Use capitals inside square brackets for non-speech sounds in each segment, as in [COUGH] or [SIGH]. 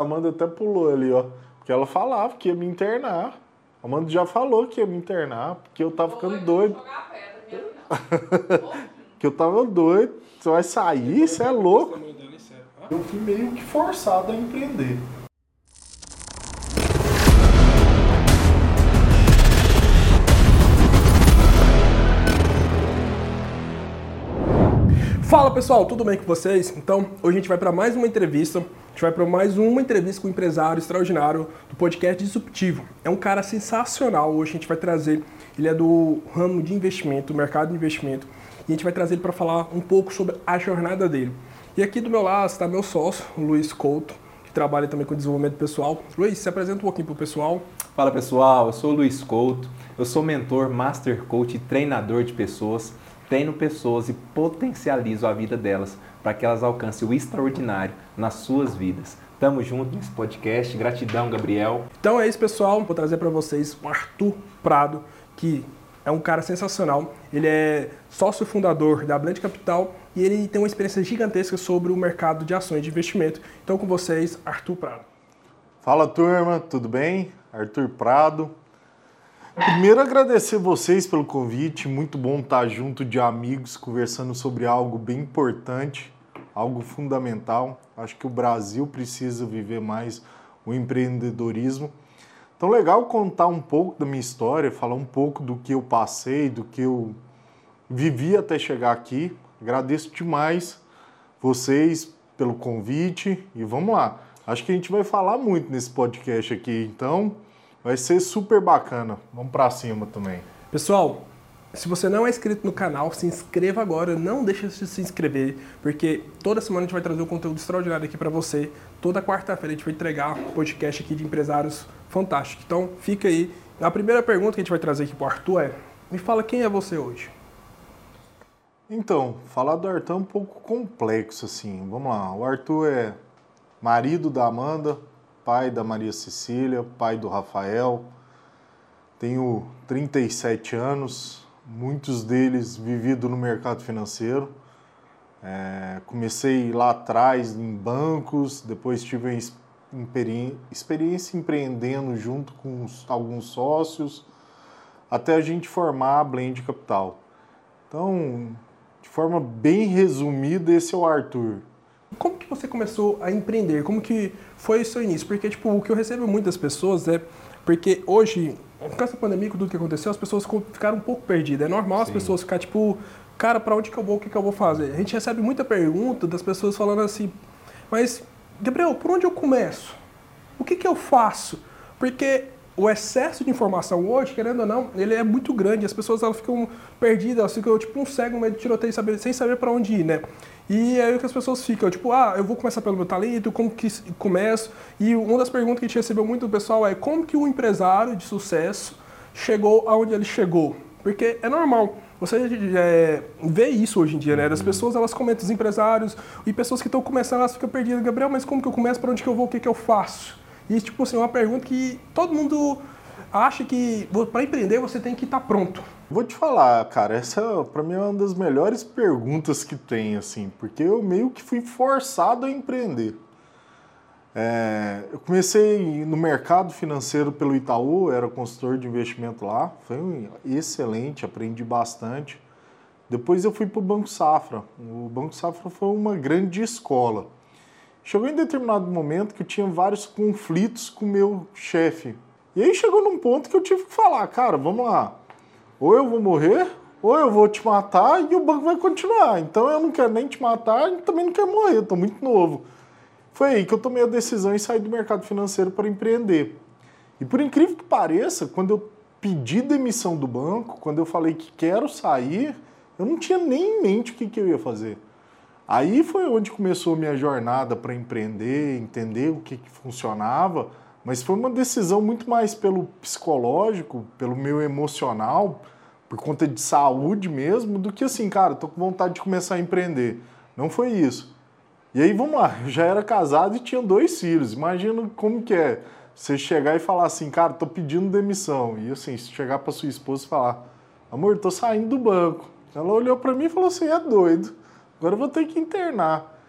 A Amanda até pulou ali, ó. Porque ela falava que ia me internar. A Amanda já falou que ia me internar, porque eu tava ficando doido. [LAUGHS] que eu tava doido. Você vai sair, você é louco. Eu fui meio que forçado a empreender. Fala pessoal, tudo bem com vocês? Então, hoje a gente vai para mais uma entrevista. A gente vai para mais uma entrevista com um empresário extraordinário do podcast Disruptivo. É um cara sensacional. Hoje a gente vai trazer. Ele é do ramo de investimento, mercado de investimento. E a gente vai trazer ele para falar um pouco sobre a jornada dele. E aqui do meu lado está meu sócio, o Luiz Couto, que trabalha também com desenvolvimento pessoal. Luiz, se apresenta um pouquinho para o pessoal. Fala pessoal, eu sou o Luiz Couto. Eu sou mentor, master coach e treinador de pessoas treino pessoas e potencializo a vida delas para que elas alcancem o extraordinário nas suas vidas. Tamo junto nesse podcast. Gratidão, Gabriel. Então é isso, pessoal. Vou trazer para vocês o Arthur Prado, que é um cara sensacional. Ele é sócio fundador da Blend Capital e ele tem uma experiência gigantesca sobre o mercado de ações de investimento. Então, com vocês, Arthur Prado. Fala, turma. Tudo bem? Arthur Prado, Primeiro, agradecer vocês pelo convite. Muito bom estar junto de amigos conversando sobre algo bem importante, algo fundamental. Acho que o Brasil precisa viver mais o empreendedorismo. Então, legal contar um pouco da minha história, falar um pouco do que eu passei, do que eu vivi até chegar aqui. Agradeço demais vocês pelo convite e vamos lá. Acho que a gente vai falar muito nesse podcast aqui, então Vai ser super bacana. Vamos para cima também. Pessoal, se você não é inscrito no canal, se inscreva agora, não deixe de se inscrever, porque toda semana a gente vai trazer um conteúdo extraordinário aqui para você. Toda quarta-feira a gente vai entregar um podcast aqui de empresários fantástico. Então, fica aí. A primeira pergunta que a gente vai trazer aqui para o Arthur é: me fala quem é você hoje? Então, falar do Arthur é um pouco complexo assim. Vamos lá. O Arthur é marido da Amanda, pai da Maria Cecília, pai do Rafael. Tenho 37 anos, muitos deles vivido no mercado financeiro. É, comecei lá atrás em bancos, depois tive experiência empreendendo junto com alguns sócios, até a gente formar a Blend Capital. Então, de forma bem resumida, esse é o Arthur. Como que você começou a empreender? Como que foi o seu início? Porque, tipo, o que eu recebo muitas pessoas é... Porque hoje, com essa pandemia, com tudo que aconteceu, as pessoas ficaram um pouco perdidas. É normal Sim. as pessoas ficar, tipo... Cara, para onde que eu vou? O que, que eu vou fazer? A gente recebe muita pergunta das pessoas falando assim... Mas, Gabriel, por onde eu começo? O que que eu faço? Porque o excesso de informação hoje, querendo ou não, ele é muito grande. As pessoas elas ficam perdidas, elas ficam tipo um cego no meio de tiroteio sem saber para onde ir, né? E é aí que as pessoas ficam, tipo, ah, eu vou começar pelo meu talento, como que começo? E uma das perguntas que a gente recebeu muito do pessoal é como que o um empresário de sucesso chegou aonde ele chegou? Porque é normal. Você é, vê isso hoje em dia, né? As uhum. pessoas, elas comentam, os empresários e pessoas que estão começando, elas ficam perdidas. Gabriel, mas como que eu começo? Para onde que eu vou? O que que eu faço? E, tipo assim, é uma pergunta que todo mundo acha que para empreender você tem que estar tá pronto. Vou te falar, cara, essa para mim é uma das melhores perguntas que tem, assim, porque eu meio que fui forçado a empreender. É, eu comecei no mercado financeiro pelo Itaú, era consultor de investimento lá, foi excelente, aprendi bastante. Depois eu fui para o Banco Safra. O Banco Safra foi uma grande escola. Chegou em determinado momento que eu tinha vários conflitos com o meu chefe. E aí chegou num ponto que eu tive que falar, cara, vamos lá ou eu vou morrer, ou eu vou te matar e o banco vai continuar. Então eu não quero nem te matar e também não quero morrer, estou muito novo. Foi aí que eu tomei a decisão e saí do mercado financeiro para empreender. E por incrível que pareça, quando eu pedi demissão do banco, quando eu falei que quero sair, eu não tinha nem em mente o que, que eu ia fazer. Aí foi onde começou a minha jornada para empreender, entender o que, que funcionava, mas foi uma decisão muito mais pelo psicológico, pelo meu emocional, por conta de saúde mesmo, do que assim, cara, tô com vontade de começar a empreender. Não foi isso. E aí, vamos lá, eu já era casado e tinha dois filhos. Imagina como que é você chegar e falar assim, cara, tô pedindo demissão. E assim, chegar para sua esposa e falar, amor, tô saindo do banco. Ela olhou para mim e falou assim, é doido, agora eu vou ter que internar.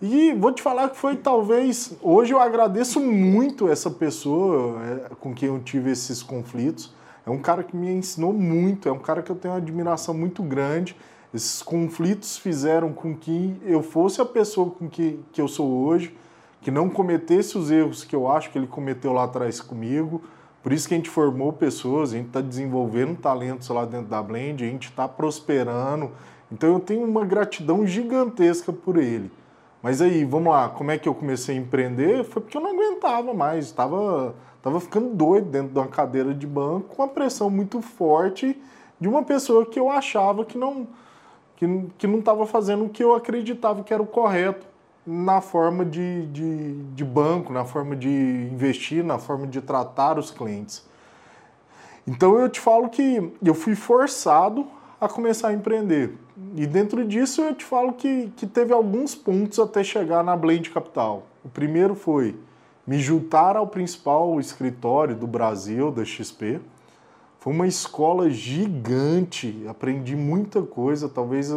E vou te falar que foi talvez. Hoje eu agradeço muito essa pessoa é, com quem eu tive esses conflitos. É um cara que me ensinou muito, é um cara que eu tenho uma admiração muito grande. Esses conflitos fizeram com que eu fosse a pessoa com que, que eu sou hoje, que não cometesse os erros que eu acho que ele cometeu lá atrás comigo. Por isso que a gente formou pessoas, a gente está desenvolvendo talentos lá dentro da Blend, a gente está prosperando. Então eu tenho uma gratidão gigantesca por ele. Mas aí, vamos lá, como é que eu comecei a empreender? Foi porque eu não aguentava mais, estava tava ficando doido dentro de uma cadeira de banco com uma pressão muito forte de uma pessoa que eu achava que não que, que não estava fazendo o que eu acreditava que era o correto na forma de, de, de banco, na forma de investir, na forma de tratar os clientes. Então eu te falo que eu fui forçado a começar a empreender. E dentro disso eu te falo que, que teve alguns pontos até chegar na Blend Capital. O primeiro foi me juntar ao principal escritório do Brasil, da XP. Foi uma escola gigante, aprendi muita coisa. Talvez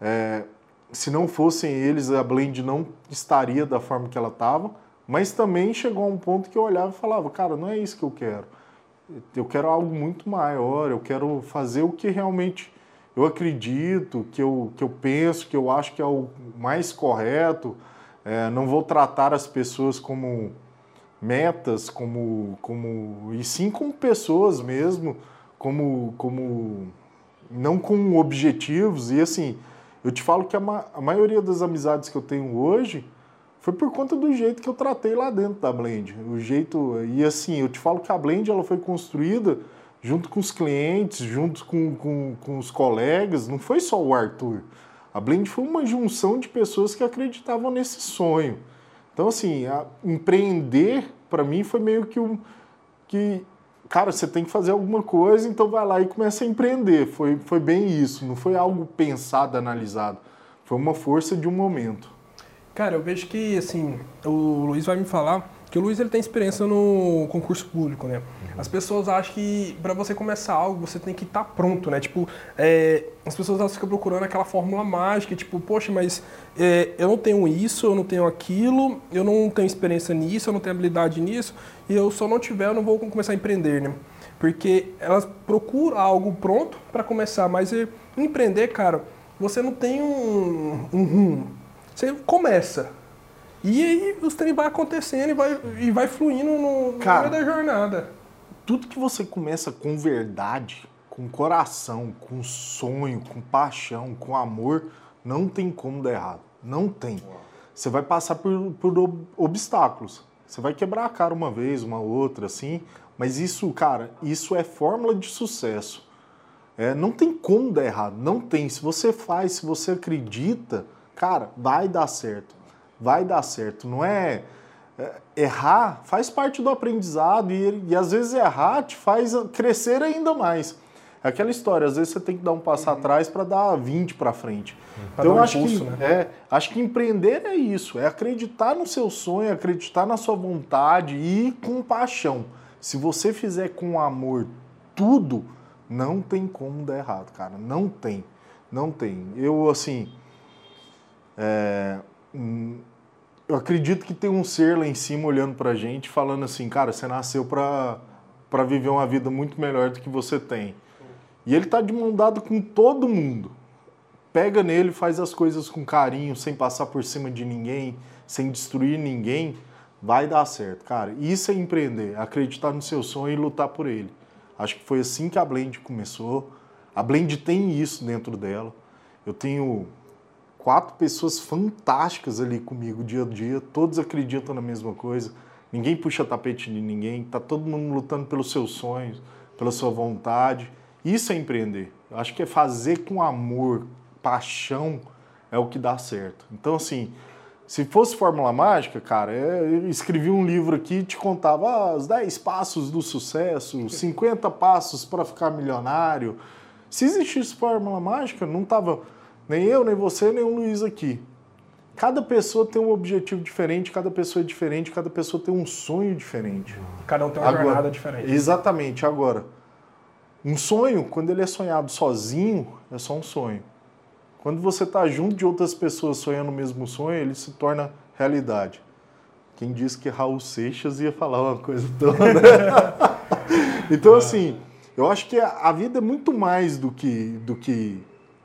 é, se não fossem eles, a Blend não estaria da forma que ela estava. Mas também chegou a um ponto que eu olhava e falava, cara, não é isso que eu quero eu quero algo muito maior, eu quero fazer o que realmente eu acredito, que eu, que eu penso, que eu acho que é o mais correto. É, não vou tratar as pessoas como metas, como, como e sim como pessoas mesmo, como, como não com objetivos. E assim, eu te falo que a, ma a maioria das amizades que eu tenho hoje foi por conta do jeito que eu tratei lá dentro da Blend. O jeito e assim, eu te falo que a Blend ela foi construída junto com os clientes, junto com, com, com os colegas. Não foi só o Arthur. A Blend foi uma junção de pessoas que acreditavam nesse sonho. Então assim, empreender para mim foi meio que um que cara, você tem que fazer alguma coisa, então vai lá e começa a empreender. Foi, foi bem isso, não foi algo pensado, analisado. Foi uma força de um momento. Cara, eu vejo que, assim, o Luiz vai me falar que o Luiz ele tem experiência no concurso público, né? As pessoas acham que para você começar algo você tem que estar tá pronto, né? Tipo, é, as pessoas elas ficam procurando aquela fórmula mágica, tipo, poxa, mas é, eu não tenho isso, eu não tenho aquilo, eu não tenho experiência nisso, eu não tenho habilidade nisso, e eu só não tiver, eu não vou começar a empreender, né? Porque elas procuram algo pronto para começar, mas empreender, cara, você não tem um, um rumo você começa. E aí os trem vai acontecendo e vai, e vai fluindo no, Cara, meio da jornada. Tudo que você começa com verdade, com coração, com sonho, com paixão, com amor, não tem como dar errado. Não tem. Você vai passar por, por obstáculos. Você vai quebrar a cara uma vez, uma outra, assim. Mas isso, cara, isso é fórmula de sucesso. É, não tem como dar errado. Não tem. Se você faz, se você acredita, cara, vai dar certo. Vai dar certo. Não é, é errar faz parte do aprendizado e, e, às vezes errar te faz crescer ainda mais. É aquela história, às vezes você tem que dar um passo uhum. atrás para dar 20 para frente. Uhum. Então eu um acho impulso, que né? é, acho que empreender é isso, é acreditar no seu sonho, acreditar na sua vontade e com paixão. Se você fizer com amor tudo, não tem como dar errado, cara. Não tem. Não tem. Eu assim, é, eu acredito que tem um ser lá em cima olhando para a gente, falando assim, cara, você nasceu para viver uma vida muito melhor do que você tem. E ele está de mão dada com todo mundo. Pega nele, faz as coisas com carinho, sem passar por cima de ninguém, sem destruir ninguém, vai dar certo, cara. Isso é empreender, acreditar no seu sonho e lutar por ele. Acho que foi assim que a Blend começou. A Blend tem isso dentro dela. Eu tenho quatro pessoas fantásticas ali comigo dia a dia, todos acreditam na mesma coisa, ninguém puxa tapete de ninguém, tá todo mundo lutando pelos seus sonhos, pela sua vontade. Isso é empreender. Eu acho que é fazer com amor, paixão é o que dá certo. Então, assim, se fosse fórmula mágica, cara, é, eu escrevi um livro aqui e te contava ah, os 10 passos do sucesso, [LAUGHS] 50 passos para ficar milionário. Se existisse fórmula mágica, não tava nem eu, nem você, nem o Luiz aqui. Cada pessoa tem um objetivo diferente, cada pessoa é diferente, cada pessoa tem um sonho diferente. Cada um tem uma agora, jornada diferente. Exatamente. Agora, um sonho, quando ele é sonhado sozinho, é só um sonho. Quando você está junto de outras pessoas sonhando o mesmo sonho, ele se torna realidade. Quem disse que Raul Seixas ia falar uma coisa [LAUGHS] toda. então, assim, eu acho que a vida é muito mais do que, do que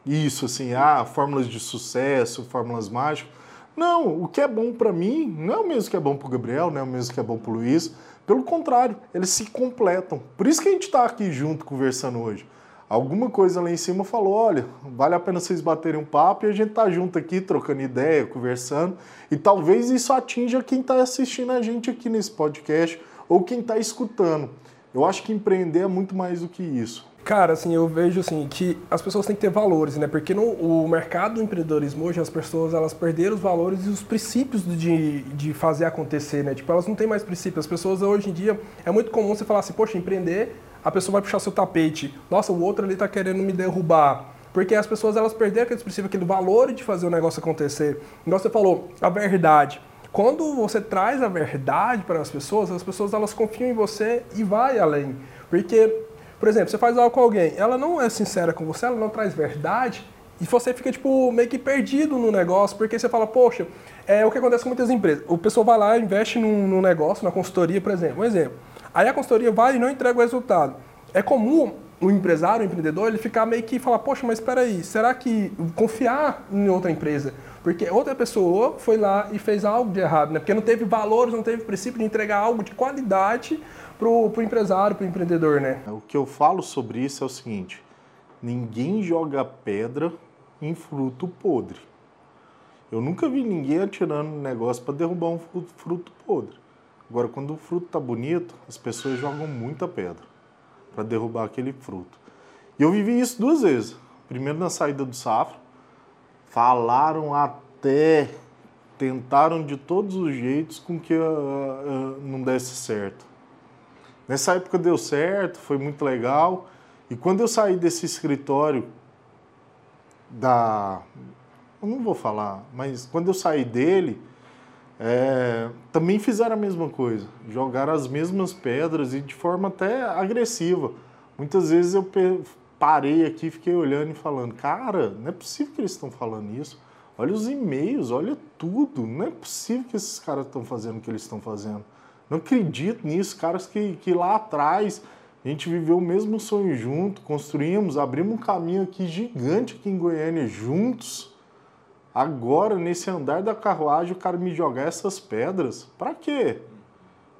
isso, assim, ah, fórmulas de sucesso, fórmulas mágicas. Não, o que é bom para mim não é o mesmo que é bom para o Gabriel, não é o mesmo que é bom para o Luiz. Pelo contrário, eles se completam. Por isso que a gente está aqui junto conversando hoje. Alguma coisa lá em cima falou: olha, vale a pena vocês baterem um papo e a gente tá junto aqui, trocando ideia, conversando. E talvez isso atinja quem está assistindo a gente aqui nesse podcast ou quem está escutando. Eu acho que empreender é muito mais do que isso. Cara, assim, eu vejo assim que as pessoas têm que ter valores, né? Porque no o mercado do empreendedorismo hoje as pessoas elas perderam os valores e os princípios de, de fazer acontecer, né? Tipo, elas não têm mais princípios. As pessoas hoje em dia é muito comum você falar assim, poxa, empreender, a pessoa vai puxar seu tapete. Nossa, o outro ali tá querendo me derrubar. Porque as pessoas elas perderam aquele princípio, aquele valor de fazer o negócio acontecer. Igual você falou, a verdade. Quando você traz a verdade para as pessoas, as pessoas elas confiam em você e vai além. Porque por exemplo, você faz algo com alguém, ela não é sincera com você, ela não traz verdade, e você fica, tipo, meio que perdido no negócio, porque você fala, poxa, é o que acontece com muitas empresas. O pessoal vai lá, investe num, num negócio, na consultoria, por exemplo. Um exemplo. Aí a consultoria vai e não entrega o resultado. É comum o empresário, o empreendedor, ele ficar meio que falar, poxa, mas espera aí, será que confiar em outra empresa? Porque outra pessoa foi lá e fez algo de errado, né? Porque não teve valores, não teve princípio de entregar algo de qualidade para o empresário, para o empreendedor, né? O que eu falo sobre isso é o seguinte: ninguém joga pedra em fruto podre. Eu nunca vi ninguém atirando um negócio para derrubar um fruto podre. Agora, quando o fruto tá bonito, as pessoas jogam muita pedra para derrubar aquele fruto. E eu vivi isso duas vezes. Primeiro na saída do safra, falaram até, tentaram de todos os jeitos com que uh, uh, não desse certo. Nessa época deu certo, foi muito legal. E quando eu saí desse escritório da. Eu não vou falar, mas quando eu saí dele, é, também fizeram a mesma coisa. Jogaram as mesmas pedras e de forma até agressiva. Muitas vezes eu parei aqui, fiquei olhando e falando: Cara, não é possível que eles estão falando isso. Olha os e-mails, olha tudo. Não é possível que esses caras estão fazendo o que eles estão fazendo. Não acredito nisso, caras que, que lá atrás a gente viveu o mesmo sonho junto, construímos, abrimos um caminho aqui gigante aqui em Goiânia juntos. Agora, nesse andar da carruagem, o cara me jogar essas pedras, para quê?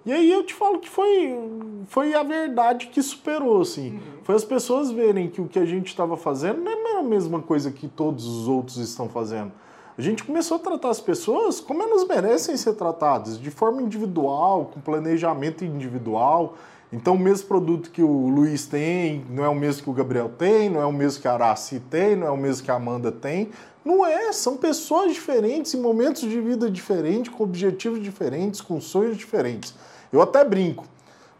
E aí eu te falo que foi, foi a verdade que superou, assim. Uhum. Foi as pessoas verem que o que a gente estava fazendo não é a mesma coisa que todos os outros estão fazendo. A gente começou a tratar as pessoas como elas merecem ser tratadas, de forma individual, com planejamento individual. Então, o mesmo produto que o Luiz tem não é o mesmo que o Gabriel tem, não é o mesmo que a Araci tem, não é o mesmo que a Amanda tem. Não é, são pessoas diferentes, em momentos de vida diferentes, com objetivos diferentes, com sonhos diferentes. Eu até brinco.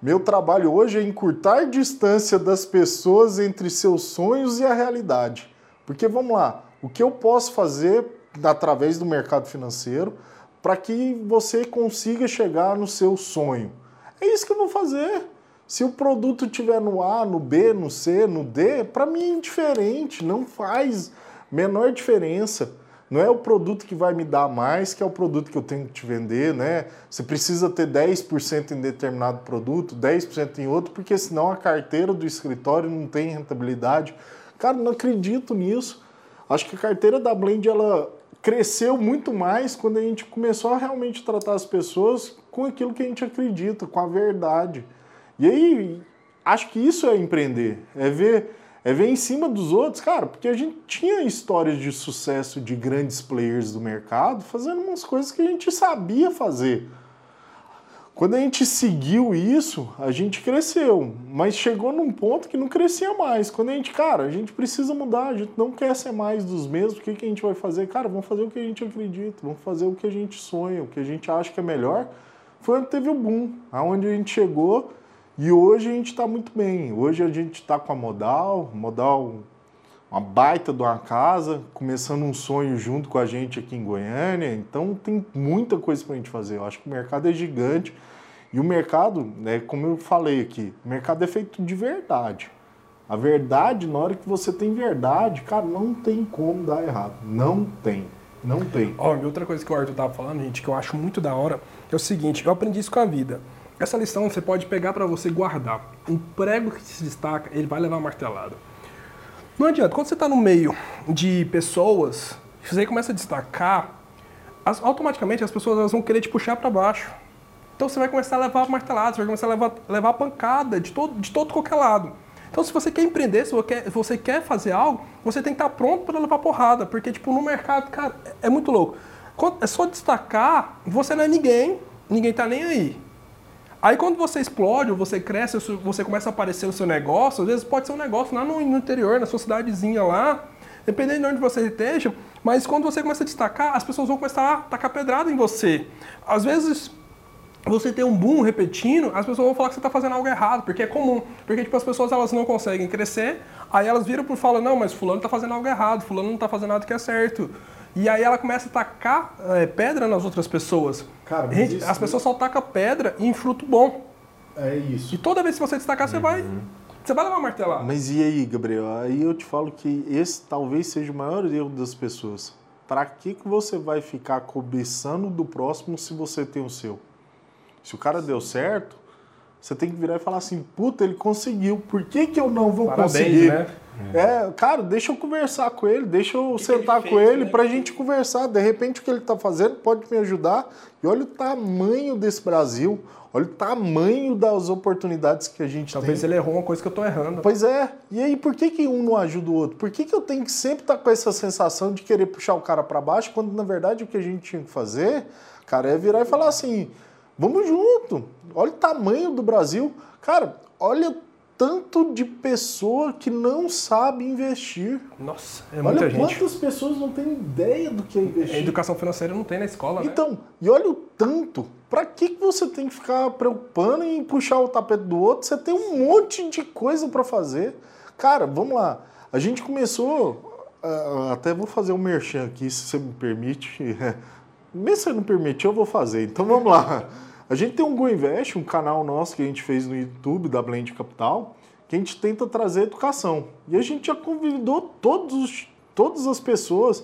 Meu trabalho hoje é encurtar distância das pessoas entre seus sonhos e a realidade. Porque vamos lá, o que eu posso fazer através do mercado financeiro para que você consiga chegar no seu sonho. É isso que eu vou fazer. Se o produto tiver no A, no B, no C, no D, para mim é indiferente, não faz menor diferença. Não é o produto que vai me dar mais que é o produto que eu tenho que te vender, né? Você precisa ter 10% em determinado produto, 10% em outro, porque senão a carteira do escritório não tem rentabilidade. Cara, não acredito nisso. Acho que a carteira da Blend ela cresceu muito mais quando a gente começou a realmente tratar as pessoas com aquilo que a gente acredita, com a verdade. E aí, acho que isso é empreender, é ver, é ver em cima dos outros, cara, porque a gente tinha histórias de sucesso de grandes players do mercado fazendo umas coisas que a gente sabia fazer. Quando a gente seguiu isso, a gente cresceu, mas chegou num ponto que não crescia mais. Quando a gente, cara, a gente precisa mudar, a gente não quer ser mais dos mesmos, o que, que a gente vai fazer? Cara, vamos fazer o que a gente acredita, vamos fazer o que a gente sonha, o que a gente acha que é melhor. Foi onde teve o boom, aonde a gente chegou e hoje a gente está muito bem. Hoje a gente está com a Modal, Modal uma baita de uma casa, começando um sonho junto com a gente aqui em Goiânia. Então tem muita coisa para a gente fazer. Eu acho que o mercado é gigante. E o mercado, né, como eu falei aqui, o mercado é feito de verdade. A verdade, na hora que você tem verdade, cara, não tem como dar errado. Não tem. Não tem. E outra coisa que o Arthur tava falando, gente, que eu acho muito da hora, é o seguinte, eu aprendi isso com a vida. Essa lição você pode pegar para você guardar. Um prego que se destaca, ele vai levar martelada. Não adianta, quando você está no meio de pessoas, você começa a destacar, as, automaticamente as pessoas elas vão querer te puxar para baixo. Então você vai começar a levar martelada, você vai começar a levar, levar pancada de todo, de todo qualquer lado. Então, se você quer empreender, se você quer, fazer algo, você tem que estar pronto para levar porrada. Porque, tipo, no mercado, cara, é muito louco. É só destacar, você não é ninguém, ninguém tá nem aí. Aí quando você explode, ou você cresce, você começa a aparecer o seu negócio, às vezes pode ser um negócio lá no interior, na sua cidadezinha lá, dependendo de onde você esteja, mas quando você começa a destacar, as pessoas vão começar a tacar pedrada em você. Às vezes você tem um boom repetindo, as pessoas vão falar que você está fazendo algo errado, porque é comum. Porque tipo, as pessoas elas não conseguem crescer, aí elas viram e falam, não, mas fulano está fazendo algo errado, fulano não está fazendo nada que é certo. E aí ela começa a tacar é, pedra nas outras pessoas. Cara, Gente, isso... as pessoas só tacam pedra em fruto bom. É isso. E toda vez que você destacar, você vai. Você vai levar martelada. Mas e aí, Gabriel? Aí eu te falo que esse talvez seja o maior erro das pessoas. Para que, que você vai ficar cobiçando do próximo se você tem o seu? Se o cara deu certo, você tem que virar e falar assim, puta, ele conseguiu, por que, que eu não vou Parabéns, conseguir? Né? É, cara, deixa eu conversar com ele, deixa eu que sentar que ele com fez, ele né? pra gente conversar. De repente o que ele tá fazendo pode me ajudar. E olha o tamanho desse Brasil, olha o tamanho das oportunidades que a gente Talvez tem. ele errou uma coisa que eu tô errando. Pois é. E aí, por que, que um não ajuda o outro? Por que, que eu tenho que sempre estar tá com essa sensação de querer puxar o cara para baixo, quando na verdade o que a gente tinha que fazer, cara, é virar e falar assim Vamos junto. Olha o tamanho do Brasil. Cara, olha tanto de pessoa que não sabe investir. Nossa, é muita olha gente. quantas pessoas não têm ideia do que é investir. A educação financeira não tem na escola, né? Então, e olha o tanto. Para que você tem que ficar preocupando em puxar o tapete do outro? Você tem um monte de coisa para fazer. Cara, vamos lá. A gente começou, ah, até vou fazer um merchan aqui, se você me permite. [LAUGHS] Mesmo se não permitir, eu vou fazer. Então vamos lá. A gente tem um Go Invest, um canal nosso que a gente fez no YouTube da Blend Capital, que a gente tenta trazer educação. E a gente já convidou todos, todas as pessoas,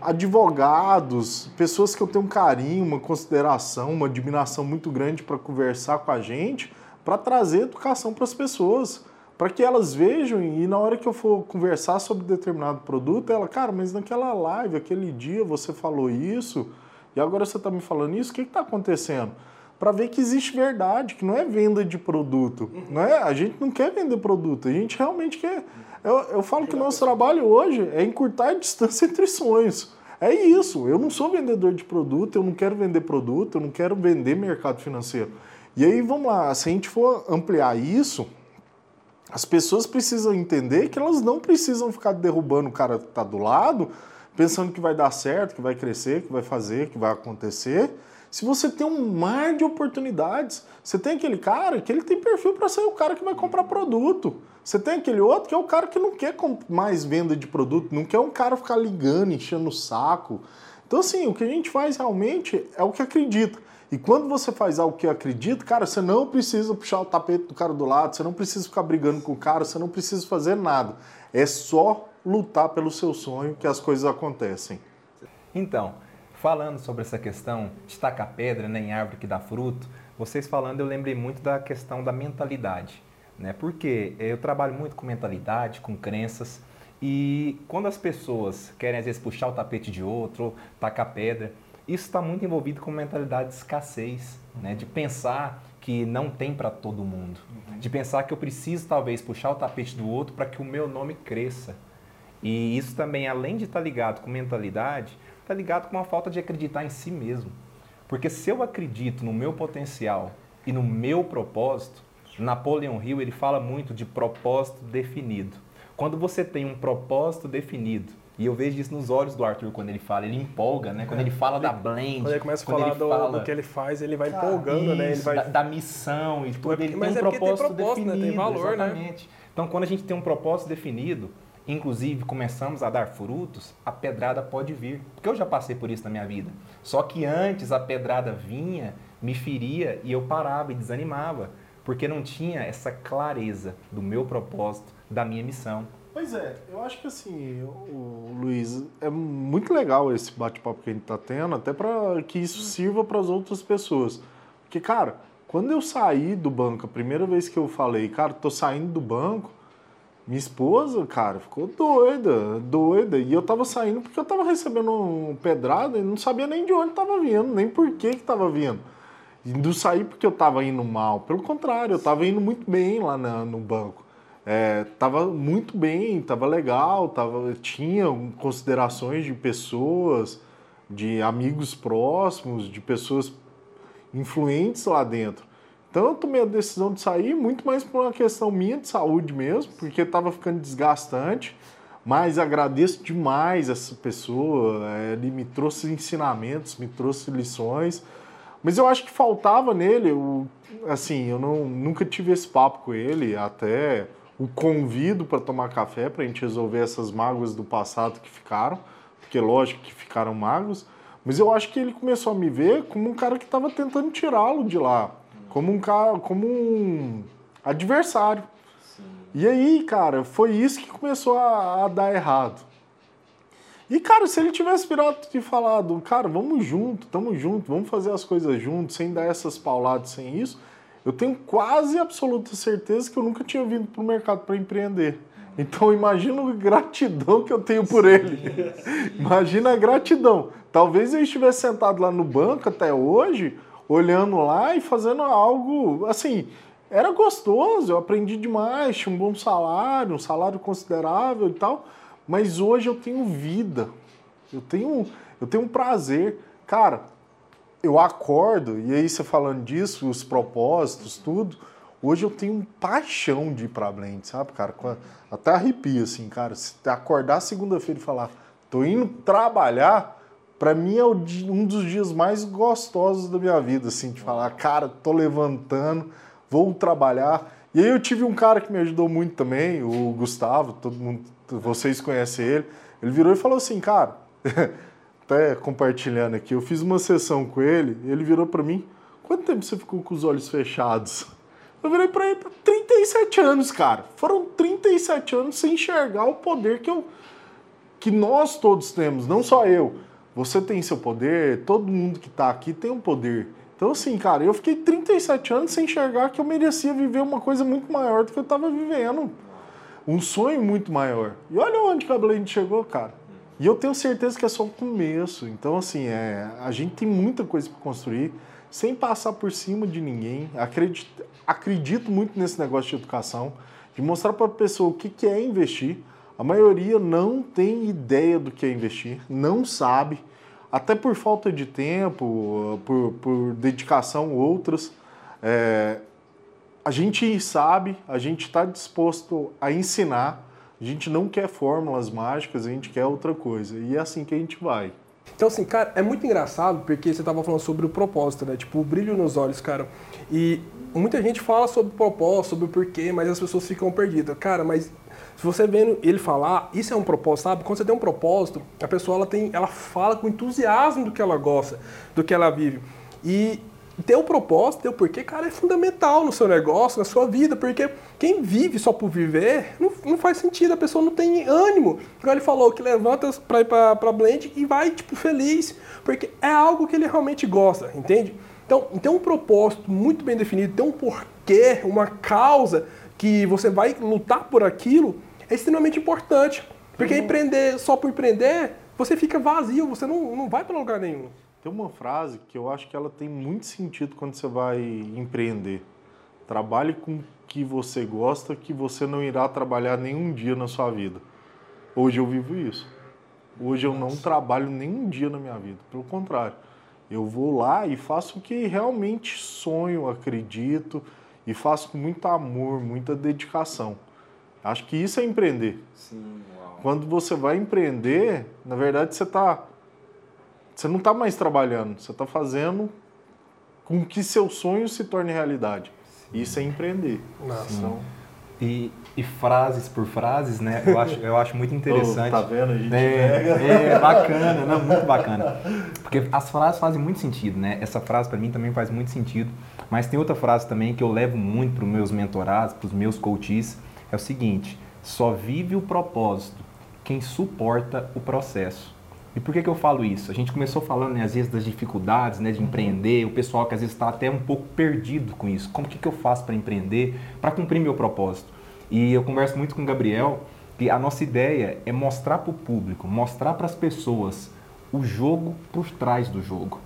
advogados, pessoas que eu tenho um carinho, uma consideração, uma admiração muito grande para conversar com a gente, para trazer educação para as pessoas, para que elas vejam e na hora que eu for conversar sobre determinado produto, ela, cara, mas naquela live, aquele dia você falou isso, e agora você está me falando isso, o que está acontecendo? Para ver que existe verdade, que não é venda de produto. Uhum. Não é, a gente não quer vender produto, a gente realmente quer. Eu, eu falo que o nosso trabalho hoje é encurtar a distância [LAUGHS] entre sonhos. É isso, eu não sou vendedor de produto, eu não quero vender produto, eu não quero vender mercado financeiro. E aí, vamos lá, se a gente for ampliar isso, as pessoas precisam entender que elas não precisam ficar derrubando o cara que está do lado pensando que vai dar certo, que vai crescer, que vai fazer, que vai acontecer. Se você tem um mar de oportunidades, você tem aquele cara que ele tem perfil para ser o cara que vai comprar produto. Você tem aquele outro que é o cara que não quer mais venda de produto, não quer um cara ficar ligando, enchendo o saco. Então, assim, o que a gente faz realmente é o que acredita. E quando você faz algo que acredita, cara, você não precisa puxar o tapete do cara do lado, você não precisa ficar brigando com o cara, você não precisa fazer nada. É só lutar pelo seu sonho que as coisas acontecem. Então, falando sobre essa questão de tacar pedra né, em árvore que dá fruto, vocês falando eu lembrei muito da questão da mentalidade. Né? Porque eu trabalho muito com mentalidade, com crenças, e quando as pessoas querem às vezes puxar o tapete de outro, tacar pedra, isso está muito envolvido com mentalidade de escassez, né? de pensar que não tem para todo mundo, uhum. de pensar que eu preciso talvez puxar o tapete do outro para que o meu nome cresça. E isso também, além de estar tá ligado com mentalidade, está ligado com uma falta de acreditar em si mesmo. Porque se eu acredito no meu potencial e no meu propósito, Napoleão Hill ele fala muito de propósito definido. Quando você tem um propósito definido, e eu vejo isso nos olhos do Arthur quando ele fala, ele empolga, né? Quando ele fala da blend. Quando ele começa a falar do, fala, do, que ele faz, ele vai empolgando, isso, né? Ele vai... Da, da missão e tudo. Ele Mas tem um é propósito, tem propósito definido. Né? Tem valor, né? exatamente. Né? Então, quando a gente tem um propósito definido, inclusive começamos a dar frutos, a pedrada pode vir. Porque eu já passei por isso na minha vida. Só que antes a pedrada vinha, me feria e eu parava e desanimava. Porque não tinha essa clareza do meu propósito, da minha missão. Pois é, eu acho que assim, o Luiz, é muito legal esse bate-papo que a gente está tendo, até para que isso sirva para as outras pessoas. Porque, cara, quando eu saí do banco, a primeira vez que eu falei, cara, tô saindo do banco, minha esposa, cara, ficou doida, doida. E eu tava saindo porque eu tava recebendo um pedrada e não sabia nem de onde tava vindo, nem por que que tava vindo. E não saí porque eu tava indo mal. Pelo contrário, eu tava indo muito bem lá na, no banco. É, tava muito bem, tava legal, tava, tinha considerações de pessoas, de amigos próximos, de pessoas influentes lá dentro. Então eu tomei a decisão de sair muito mais por uma questão minha de saúde mesmo, porque estava ficando desgastante. Mas agradeço demais essa pessoa, é, ele me trouxe ensinamentos, me trouxe lições. Mas eu acho que faltava nele, o, assim, eu não, nunca tive esse papo com ele, até o convido para tomar café para a gente resolver essas mágoas do passado que ficaram, porque lógico que ficaram mágoas, mas eu acho que ele começou a me ver como um cara que estava tentando tirá-lo de lá como um cara, como um adversário. Sim. E aí, cara, foi isso que começou a, a, dar errado. E, cara, se ele tivesse virado e falado, cara, vamos junto, tamo junto, vamos fazer as coisas juntos, sem dar essas pauladas, sem isso, eu tenho quase absoluta certeza que eu nunca tinha vindo pro mercado para empreender. Então imagina a gratidão que eu tenho por sim, ele. Sim. [LAUGHS] Imagina a gratidão. Talvez eu estivesse sentado lá no banco até hoje, olhando lá e fazendo algo assim. Era gostoso, eu aprendi demais, tinha um bom salário, um salário considerável e tal, mas hoje eu tenho vida, eu tenho, eu tenho um prazer. Cara, eu acordo, e aí você falando disso, os propósitos, tudo, hoje eu tenho paixão de ir pra Blend, sabe, cara? Até arrepio, assim, cara. Se acordar segunda-feira e falar, tô indo trabalhar, para mim é um dos dias mais gostosos da minha vida, assim, de falar, cara, tô levantando, vou trabalhar. E aí eu tive um cara que me ajudou muito também, o Gustavo, todo mundo, vocês conhecem ele. Ele virou e falou assim, cara, [LAUGHS] até compartilhando aqui, eu fiz uma sessão com ele, ele virou para mim, quanto tempo você ficou com os olhos fechados? Eu virei para ele, 37 anos, cara. Foram 37 anos sem enxergar o poder que eu que nós todos temos, não só eu você tem seu poder, todo mundo que está aqui tem um poder. Então, assim, cara, eu fiquei 37 anos sem enxergar que eu merecia viver uma coisa muito maior do que eu estava vivendo. Um sonho muito maior. E olha onde que a Blend chegou, cara. E eu tenho certeza que é só o começo. Então, assim, é, a gente tem muita coisa para construir, sem passar por cima de ninguém. Acredito, acredito muito nesse negócio de educação, de mostrar para a pessoa o que, que é investir. A maioria não tem ideia do que é investir, não sabe até por falta de tempo, por, por dedicação outras. É, a gente sabe, a gente está disposto a ensinar, a gente não quer fórmulas mágicas, a gente quer outra coisa. E é assim que a gente vai. Então, assim, cara, é muito engraçado porque você estava falando sobre o propósito, né? Tipo, o brilho nos olhos, cara. E muita gente fala sobre o propósito, sobre o porquê, mas as pessoas ficam perdidas. Cara, mas se você vendo ele falar, isso é um propósito, sabe? Quando você tem um propósito, a pessoa ela tem, ela fala com entusiasmo do que ela gosta, do que ela vive. E ter o um propósito, ter o um porquê, cara, é fundamental no seu negócio, na sua vida, porque quem vive só por viver, não, não faz sentido, a pessoa não tem ânimo. Igual ele falou, que levanta pra ir pra, pra Blend e vai, tipo, feliz, porque é algo que ele realmente gosta, entende? Então, ter um propósito muito bem definido, ter um porquê, uma causa que você vai lutar por aquilo, é extremamente importante. Porque uhum. empreender só por empreender, você fica vazio, você não, não vai para lugar nenhum. Tem uma frase que eu acho que ela tem muito sentido quando você vai empreender. Trabalhe com o que você gosta, que você não irá trabalhar nenhum dia na sua vida. Hoje eu vivo isso. Hoje eu não trabalho nenhum dia na minha vida. Pelo contrário, eu vou lá e faço o que realmente sonho, acredito e faço com muito amor, muita dedicação. Acho que isso é empreender. Sim, uau. Quando você vai empreender, na verdade você tá você não está mais trabalhando, você está fazendo com que seu sonho se torne realidade. Sim. Isso é empreender. Nossa. Então, e, e, frases por frases, né? Eu acho, eu acho muito interessante. Oh, tá vendo? A gente é, é bacana, né? Muito bacana. Porque as frases fazem muito sentido, né? Essa frase para mim também faz muito sentido. Mas tem outra frase também que eu levo muito para os meus mentorados, para os meus coaches, é o seguinte: Só vive o propósito quem suporta o processo. E por que, que eu falo isso? A gente começou falando, né, às vezes, das dificuldades né, de empreender, o pessoal que às vezes está até um pouco perdido com isso. Como que, que eu faço para empreender, para cumprir meu propósito? E eu converso muito com o Gabriel que a nossa ideia é mostrar para o público, mostrar para as pessoas o jogo por trás do jogo.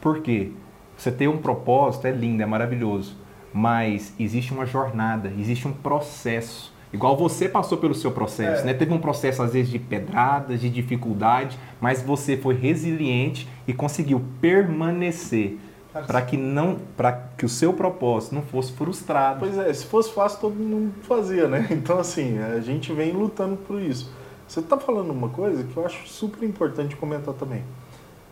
Por quê? Você ter um propósito é lindo, é maravilhoso, mas existe uma jornada, existe um processo Igual você passou pelo seu processo, é. né? Teve um processo às vezes de pedradas, de dificuldade, mas você foi resiliente e conseguiu permanecer para que não, para que o seu propósito não fosse frustrado. Pois é, se fosse fácil todo mundo fazia, né? [LAUGHS] Então assim, a gente vem lutando por isso. Você está falando uma coisa que eu acho super importante comentar também.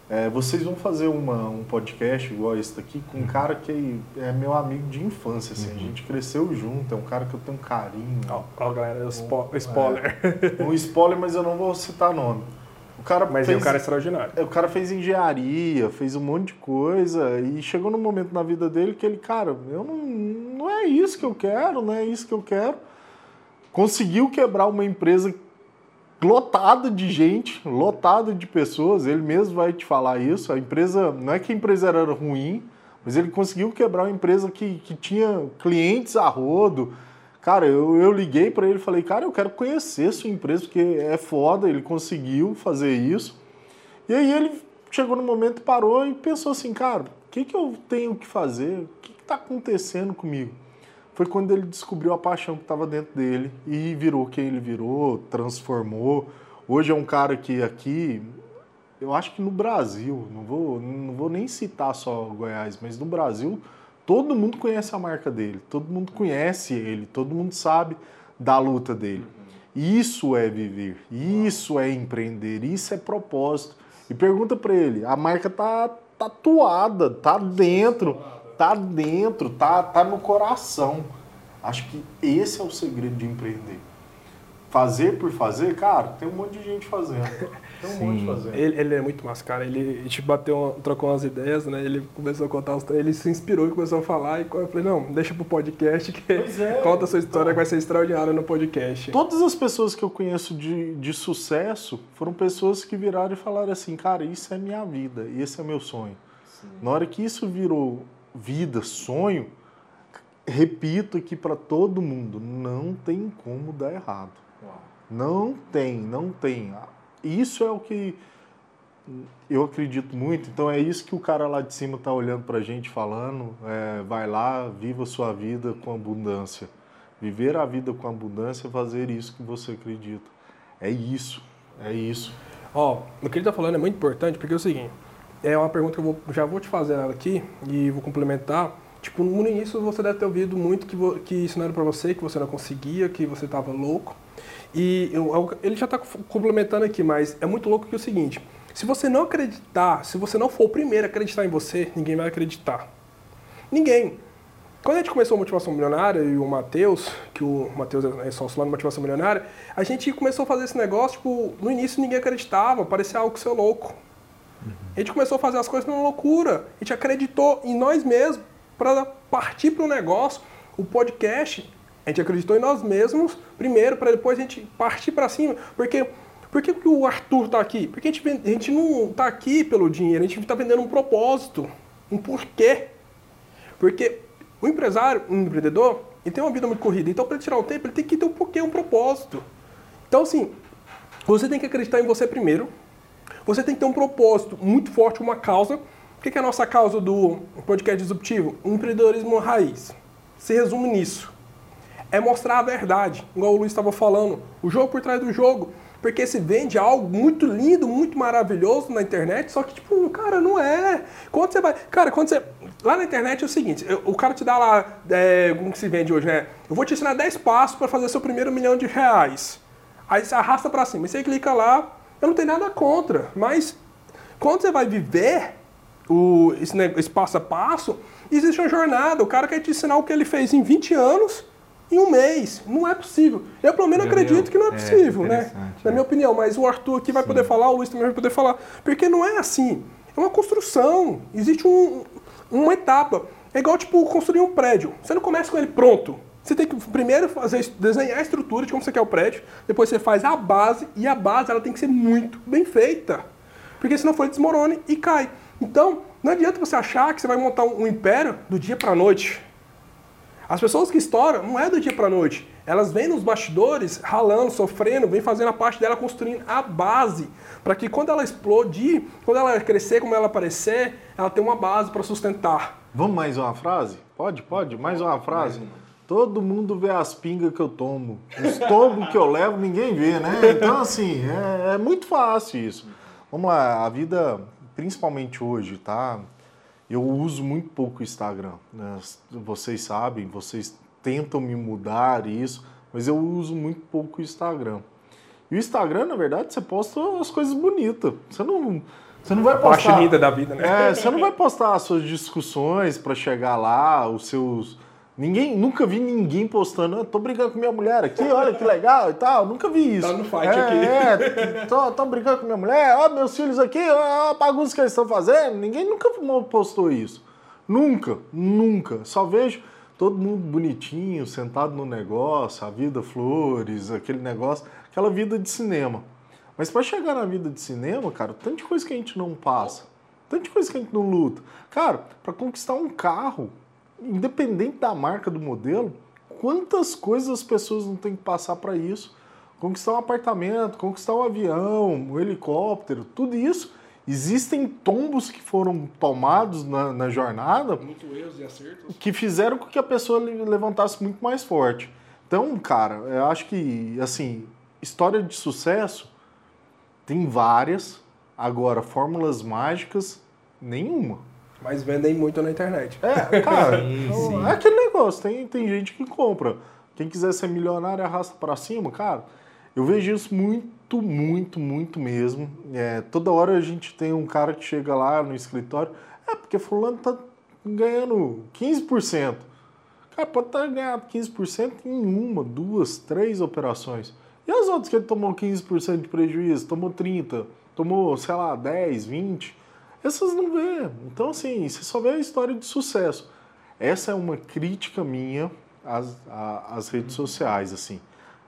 É, vocês vão fazer uma, um podcast igual esse daqui com um uhum. cara que é meu amigo de infância, assim, uhum. a gente cresceu junto, é um cara que eu tenho um carinho. Ó, oh, galera, um, spo spoiler. É, [LAUGHS] um spoiler, mas eu não vou citar nome. O cara mas fez, é um cara extraordinário. É, o cara fez engenharia, fez um monte de coisa e chegou num momento na vida dele que ele, cara, eu não, não é isso que eu quero, não é isso que eu quero. Conseguiu quebrar uma empresa lotado de gente, lotado de pessoas. Ele mesmo vai te falar isso. A empresa, não é que a empresa era ruim, mas ele conseguiu quebrar uma empresa que, que tinha clientes a rodo. Cara, eu, eu liguei para ele e falei, cara, eu quero conhecer sua empresa, porque é foda, ele conseguiu fazer isso. E aí ele chegou no momento, parou e pensou assim, cara, o que, que eu tenho que fazer? O que está acontecendo comigo? Foi quando ele descobriu a paixão que estava dentro dele e virou quem ele virou, transformou. Hoje é um cara que aqui, eu acho que no Brasil, não vou, não vou nem citar só Goiás, mas no Brasil, todo mundo conhece a marca dele, todo mundo conhece ele, todo mundo sabe da luta dele. Isso é viver, isso é empreender, isso é propósito. E pergunta para ele, a marca tá tatuada, tá dentro tá dentro, tá, tá no coração. Acho que esse é o segredo de empreender. Fazer por fazer, cara, tem um monte de gente fazendo. Tem um [LAUGHS] Sim. monte de fazendo. Ele, ele, é muito massa, cara. Ele, gente bateu, trocou umas ideias, né? Ele começou a contar os ele se inspirou e começou a falar. E eu falei, não, deixa pro podcast que é, [LAUGHS] conta a sua história então, que vai ser extraordinária no podcast. Todas as pessoas que eu conheço de, de sucesso foram pessoas que viraram e falaram assim, cara, isso é minha vida, esse é meu sonho. Sim. Na hora que isso virou vida, sonho, repito aqui para todo mundo, não tem como dar errado. Não tem, não tem. Isso é o que eu acredito muito. Então é isso que o cara lá de cima está olhando para a gente falando. É, vai lá, viva sua vida com abundância. Viver a vida com abundância é fazer isso que você acredita. É isso, é isso. Ó, oh, o que ele está falando é muito importante porque é o seguinte é uma pergunta que eu vou, já vou te fazer aqui e vou complementar. Tipo, no início você deve ter ouvido muito que, que isso não era para você, que você não conseguia, que você estava louco. E eu, ele já está complementando aqui, mas é muito louco que é o seguinte: se você não acreditar, se você não for o primeiro a acreditar em você, ninguém vai acreditar. Ninguém. Quando a gente começou a Motivação Milionária e o Matheus, que o Matheus é sócio lá no Motivação Milionária, a gente começou a fazer esse negócio, tipo, no início ninguém acreditava, parecia algo ser louco. A gente começou a fazer as coisas numa loucura. A gente acreditou em nós mesmos para partir para o negócio. O podcast, a gente acreditou em nós mesmos primeiro, para depois a gente partir para cima. Porque por que, o Arthur está aqui? Porque a gente, a gente não está aqui pelo dinheiro, a gente está vendendo um propósito, um porquê. Porque o empresário, um empreendedor, ele tem uma vida muito corrida. Então, para tirar o tempo, ele tem que ter um porquê, um propósito. Então, assim, você tem que acreditar em você primeiro, você tem que ter um propósito muito forte, uma causa. O que é a nossa causa do podcast disruptivo? Empreendedorismo raiz. Se resume nisso. É mostrar a verdade, igual o Luiz estava falando. O jogo por trás do jogo. Porque se vende algo muito lindo, muito maravilhoso na internet, só que, tipo, cara, não é. Quando você vai. Cara, quando você. Lá na internet é o seguinte: o cara te dá lá. É, como que se vende hoje, né? Eu vou te ensinar 10 passos para fazer seu primeiro milhão de reais. Aí você arrasta para cima. Você clica lá, eu não tenho nada contra, mas quando você vai viver o, esse, esse passo a passo, existe uma jornada. O cara quer te ensinar o que ele fez em 20 anos em um mês. Não é possível. Eu, pelo menos, acredito que não é, é possível, é né? Na minha opinião. Mas o Arthur aqui vai Sim. poder falar, o Luiz também vai poder falar. Porque não é assim. É uma construção. Existe um, uma etapa. É igual, tipo, construir um prédio. Você não começa com ele pronto. Você tem que primeiro fazer, desenhar a estrutura de como você quer o prédio, depois você faz a base, e a base ela tem que ser muito bem feita. Porque senão for desmorone e cai. Então, não adianta você achar que você vai montar um império do dia para a noite. As pessoas que estouram não é do dia para a noite. Elas vêm nos bastidores, ralando, sofrendo, vêm fazendo a parte dela, construindo a base. Para que quando ela explodir, quando ela crescer como ela aparecer, ela tenha uma base para sustentar. Vamos mais uma frase? Pode, pode? Mais uma frase? Todo mundo vê as pingas que eu tomo. Os tombos que eu levo, ninguém vê, né? Então, assim, é, é muito fácil isso. Vamos lá, a vida, principalmente hoje, tá? Eu uso muito pouco o Instagram. Né? Vocês sabem, vocês tentam me mudar isso, mas eu uso muito pouco o Instagram. E o Instagram, na verdade, você posta as coisas bonitas. Você não, você não vai postar. Parte linda da vida, né? É, você não vai postar as suas discussões para chegar lá, os seus Ninguém, nunca vi ninguém postando, ah, tô brigando com minha mulher aqui, olha que legal e tal. Nunca vi isso. Tá no fight é, aqui. É, tô, tô brigando com minha mulher, ó, meus filhos aqui, ó, a bagunça que eles estão fazendo. Ninguém nunca postou isso. Nunca, nunca. Só vejo todo mundo bonitinho, sentado no negócio, a vida flores, aquele negócio, aquela vida de cinema. Mas para chegar na vida de cinema, cara, tanta coisa que a gente não passa, tanta coisa que a gente não luta. Cara, para conquistar um carro, independente da marca do modelo, quantas coisas as pessoas não têm que passar para isso? Conquistar um apartamento, conquistar um avião, um helicóptero, tudo isso. Existem tombos que foram tomados na, na jornada muito erros e acertos. que fizeram com que a pessoa levantasse muito mais forte. Então, cara, eu acho que, assim, história de sucesso tem várias, agora, fórmulas mágicas, nenhuma. Mas vendem muito na internet. É, cara, [LAUGHS] sim, sim. é aquele negócio, tem, tem gente que compra. Quem quiser ser milionário arrasta para cima, cara. Eu vejo isso muito, muito, muito mesmo. É, toda hora a gente tem um cara que chega lá no escritório, é porque fulano tá ganhando 15%. Cara, pode estar tá ganhando 15% em uma, duas, três operações. E as outras que ele tomou 15% de prejuízo, tomou 30%, tomou, sei lá, 10, 20%. Essas não vê. Então, assim, você só vê a história de sucesso. Essa é uma crítica minha às, às redes sociais, assim.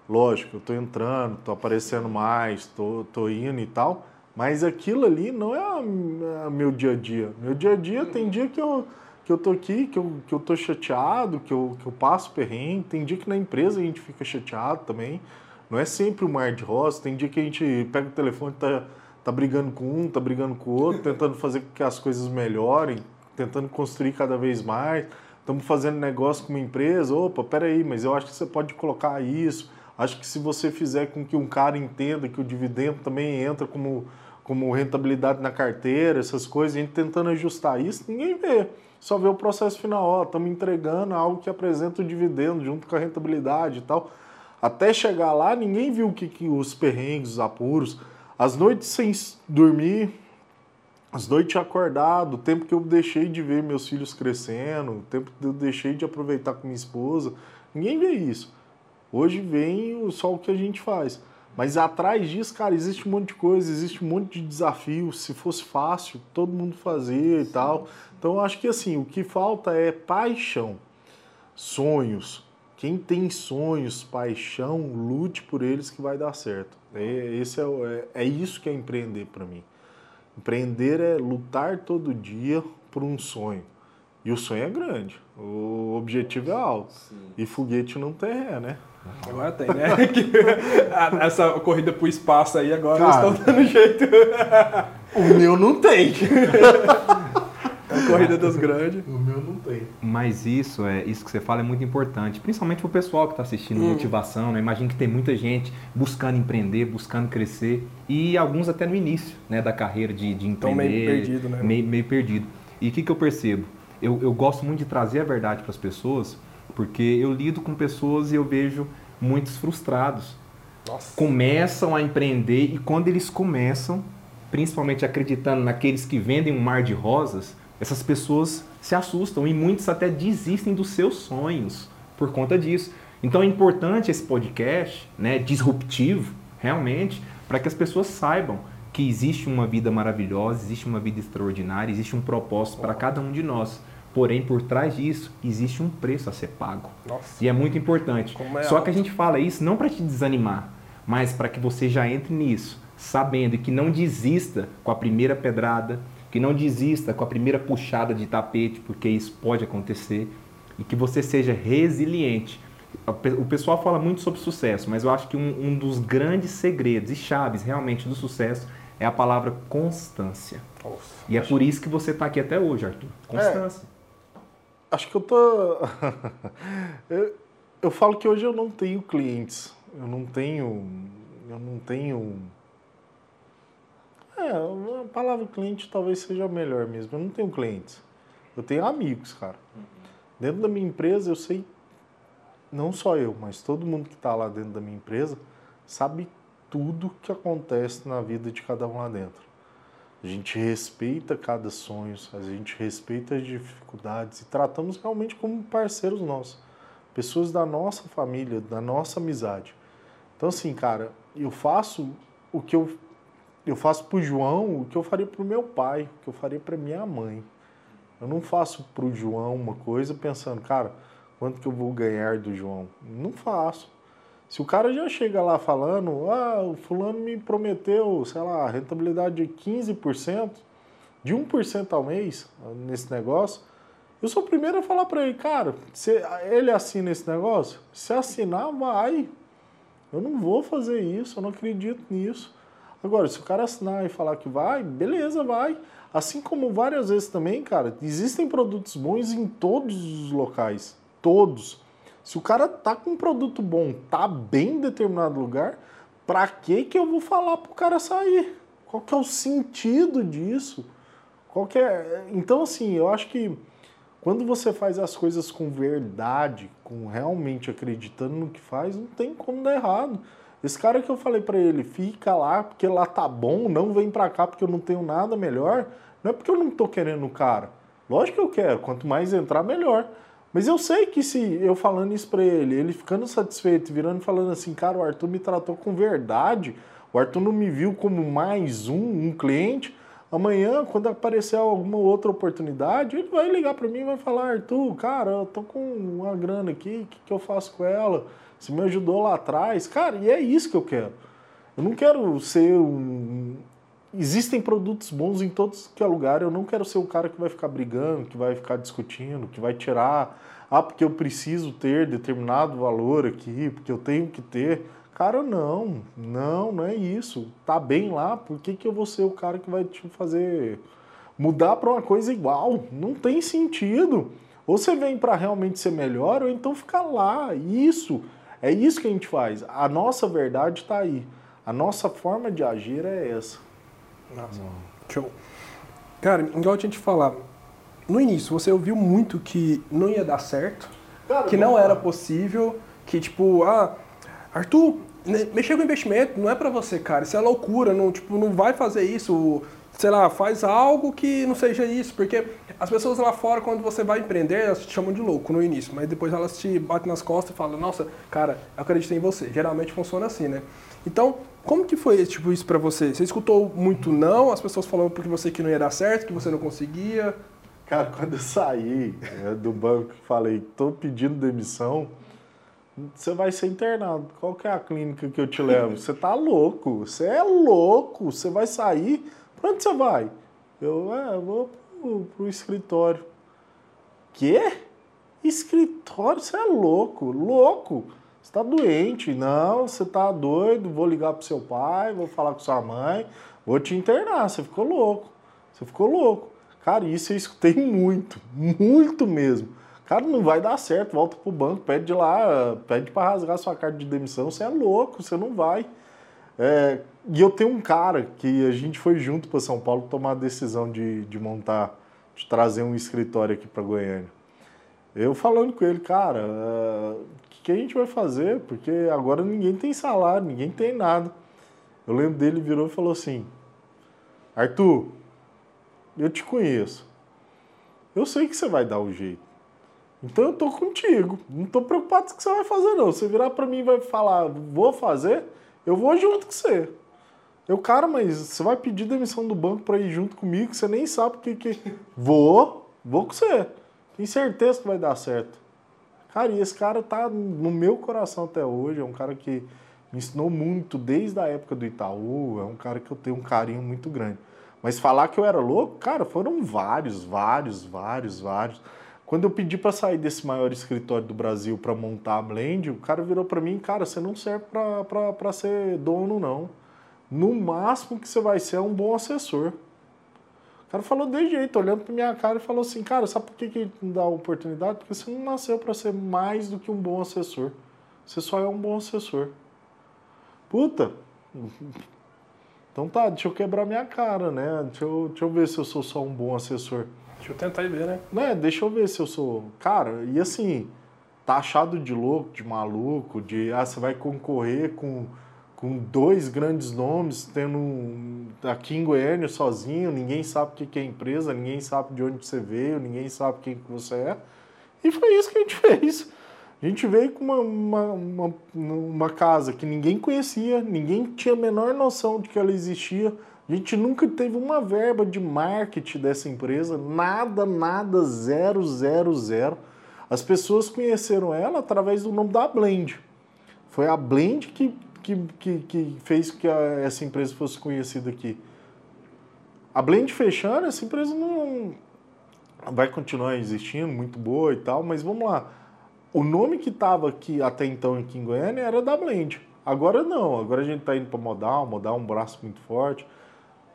Lógico, eu tô entrando, tô aparecendo mais, tô, tô indo e tal, mas aquilo ali não é a meu dia a dia. Meu dia a dia tem dia que eu, que eu tô aqui, que eu, que eu tô chateado, que eu, que eu passo perrengue, tem dia que na empresa a gente fica chateado também. Não é sempre o mar de rosa, tem dia que a gente pega o telefone e tá tá brigando com um, tá brigando com o outro, tentando fazer com que as coisas melhorem, tentando construir cada vez mais. Estamos fazendo negócio com uma empresa, opa, peraí, mas eu acho que você pode colocar isso. Acho que se você fizer com que um cara entenda que o dividendo também entra como, como rentabilidade na carteira, essas coisas, a gente tentando ajustar isso, ninguém vê. Só vê o processo final, ó, estamos entregando algo que apresenta o dividendo junto com a rentabilidade e tal. Até chegar lá, ninguém viu que, que os perrengues, os apuros, as noites sem dormir, as noites acordado, o tempo que eu deixei de ver meus filhos crescendo, o tempo que eu deixei de aproveitar com minha esposa, ninguém vê isso. Hoje vem só o que a gente faz. Mas atrás disso, cara, existe um monte de coisa, existe um monte de desafios. Se fosse fácil, todo mundo fazia e tal. Então eu acho que assim, o que falta é paixão, sonhos. Quem tem sonhos, paixão, lute por eles que vai dar certo. É, esse é, é, é isso que é empreender para mim. Empreender é lutar todo dia por um sonho. E o sonho é grande, o objetivo é alto. Sim. E foguete não tem ré, né? Agora tem, né? [LAUGHS] Essa corrida pro espaço aí agora Cara, eles estão dando jeito. o meu não tem. [LAUGHS] A corrida dos grandes. O meu Mas isso, é, isso que você fala é muito importante, principalmente para o pessoal que está assistindo hum. motivação. Né? Imagino que tem muita gente buscando empreender, buscando crescer e alguns até no início né, da carreira de, de empreender. meio perdido, né? Meio, meio perdido. E o que, que eu percebo? Eu, eu gosto muito de trazer a verdade para as pessoas, porque eu lido com pessoas e eu vejo muitos frustrados. Nossa. Começam a empreender e quando eles começam, principalmente acreditando naqueles que vendem um mar de rosas, essas pessoas se assustam e muitos até desistem dos seus sonhos por conta disso. Então é importante esse podcast, né, disruptivo, realmente, para que as pessoas saibam que existe uma vida maravilhosa, existe uma vida extraordinária, existe um propósito para cada um de nós. Porém, por trás disso, existe um preço a ser pago. Nossa. E é muito importante. É Só alto. que a gente fala isso não para te desanimar, mas para que você já entre nisso, sabendo que não desista com a primeira pedrada, que não desista com a primeira puxada de tapete, porque isso pode acontecer, e que você seja resiliente. O pe- O pessoal fala muito sobre sucesso, mas eu acho que um, um dos grandes segredos e chaves realmente do sucesso é a palavra constância. Nossa. E é por isso que você está aqui até hoje, Arthur. Constância. Acho que eu tô. [LAUGHS] eu, eu falo que hoje eu não tenho clientes. Eu não tenho. Eu não tenho. É, a palavra cliente talvez seja melhor mesmo. Eu não tenho clientes. Eu tenho amigos, cara. Dentro da minha empresa, eu sei. Não só eu, mas todo mundo que está lá dentro da minha empresa sabe tudo que acontece na vida de cada um lá dentro. A gente respeita cada sonho, a gente respeita as dificuldades e tratamos realmente como parceiros nossos, pessoas da nossa família, da nossa amizade. Então assim, cara, eu faço o que eu eu faço pro João, o que eu faria pro meu pai, o que eu faria pra minha mãe. Eu não faço pro João uma coisa pensando, cara, quanto que eu vou ganhar do João? Não faço. Se o cara já chega lá falando, ah, o fulano me prometeu, sei lá, rentabilidade de 15%, de 1% ao mês nesse negócio, eu sou o primeiro a falar para ele, cara, se ele assina esse negócio? Se assinar, vai. Eu não vou fazer isso, eu não acredito nisso. Agora, se o cara assinar e falar que vai, beleza, vai. Assim como várias vezes também, cara, existem produtos bons em todos os locais. Todos. Se o cara tá com um produto bom, tá bem em determinado lugar, pra que que eu vou falar pro cara sair? Qual que é o sentido disso? Qual que é... Então, assim, eu acho que quando você faz as coisas com verdade, com realmente acreditando no que faz, não tem como dar errado. Esse cara que eu falei pra ele, fica lá porque lá tá bom, não vem pra cá porque eu não tenho nada melhor, não é porque eu não tô querendo o cara. Lógico que eu quero, quanto mais entrar, melhor. Mas eu sei que se eu falando isso pra ele, ele ficando satisfeito, virando e falando assim, cara, o Arthur me tratou com verdade, o Arthur não me viu como mais um, um cliente. Amanhã, quando aparecer alguma outra oportunidade, ele vai ligar para mim e vai falar, Arthur, cara, eu tô com uma grana aqui, o que, que eu faço com ela? Você me ajudou lá atrás. Cara, e é isso que eu quero. Eu não quero ser um... Existem produtos bons em todos que é lugar. Eu não quero ser o cara que vai ficar brigando, que vai ficar discutindo, que vai tirar. Ah, porque eu preciso ter determinado valor aqui, porque eu tenho que ter. Cara, não, não, não é isso. Tá bem lá, por que, que eu vou ser o cara que vai te fazer mudar para uma coisa igual? Não tem sentido. Ou você vem para realmente ser melhor, ou então fica lá. Isso, é isso que a gente faz. A nossa verdade está aí. A nossa forma de agir é essa. Nossa. Show. Cara, igual eu tinha te falar, no início você ouviu muito que não ia dar certo, Cara, que não era possível, que tipo, ah, Arthur, né, mexer com investimento não é pra você, cara, isso é loucura, não, tipo, não vai fazer isso, sei lá, faz algo que não seja isso, porque as pessoas lá fora, quando você vai empreender, elas te chamam de louco no início, mas depois elas te batem nas costas e falam, nossa, cara, eu acredito em você. Geralmente funciona assim, né? Então, como que foi tipo, isso pra você? Você escutou muito não, as pessoas falando porque você que não ia dar certo, que você não conseguia? Cara, quando eu saí é, do banco falei, tô pedindo demissão, você vai ser internado. Qual que é a clínica que eu te levo? [LAUGHS] Você tá louco, você é louco, você vai sair. Pra onde você vai? Eu, é, eu vou pro, escritório. Quê? Escritório? Você é louco, louco. Você tá doente. Não, você tá doido. Vou ligar pro seu pai, vou falar com sua mãe, vou te internar. Você ficou louco. Você ficou louco. Cara, isso eu escutei muito, muito mesmo. Cara, não vai dar certo, volta pro banco, pede lá, pede para rasgar sua carta de demissão. Você é louco, você não vai. É, e eu tenho um cara que a gente foi junto para São Paulo tomar a decisão de, de montar, de trazer um escritório aqui para Goiânia. Eu falando com ele, cara, o que, que a gente vai fazer? Porque agora ninguém tem salário, ninguém tem nada. Eu lembro dele virou e falou assim: Arthur, eu te conheço. Eu sei que você vai dar o jeito. Então eu tô contigo. Não tô preocupado com o que você vai fazer, não. Você virar para mim e vai falar, vou fazer, eu vou junto com você. Eu, cara, mas você vai pedir demissão do banco para ir junto comigo, você nem sabe o que que. [LAUGHS] Vou, vou com você. Tenho certeza que vai dar certo. Cara, e esse cara tá no meu coração até hoje. É um cara que me ensinou muito desde a época do Itaú. É um cara que eu tenho um carinho muito grande. Mas falar que eu era louco, cara, foram vários, vários, vários, vários. Quando eu pedi para sair desse maior escritório do Brasil para montar a Blend, o cara virou para mim, cara, você não serve para ser dono, não. No máximo que você vai ser é um bom assessor. O cara falou de jeito, olhando pra minha cara e falou assim, cara, sabe por que, que não dá oportunidade? Porque você não nasceu para ser mais do que um bom assessor. Você só é um bom assessor. Puta! Então tá, deixa eu quebrar minha cara, né? Deixa eu, deixa eu ver se eu sou só um bom assessor. Deixa eu tentar ver, né? Né, deixa eu ver se eu sou. Cara, e assim, tá achado de louco, de maluco, de ah, você vai concorrer com com dois grandes nomes, tendo um, aqui em Goiânia sozinho, ninguém sabe o que é empresa, ninguém sabe de onde você veio, ninguém sabe quem que você é. E foi isso que a gente [LAUGHS] fez. A gente veio com uma, uma, uma, uma casa que ninguém conhecia, ninguém tinha a menor noção de que ela existia. A gente nunca teve uma verba de marketing dessa empresa, nada, nada, zero, zero, zero. As pessoas conheceram ela através do nome da Blend. Foi a Blend que que, que, que fez que a, essa empresa fosse conhecida aqui. A Blend fechando, essa empresa não vai continuar existindo, muito boa e tal, mas vamos lá. O nome que estava aqui até então aqui em Goiânia era da Blend. Agora não, agora a gente está indo para Modal, Modal é um braço muito forte.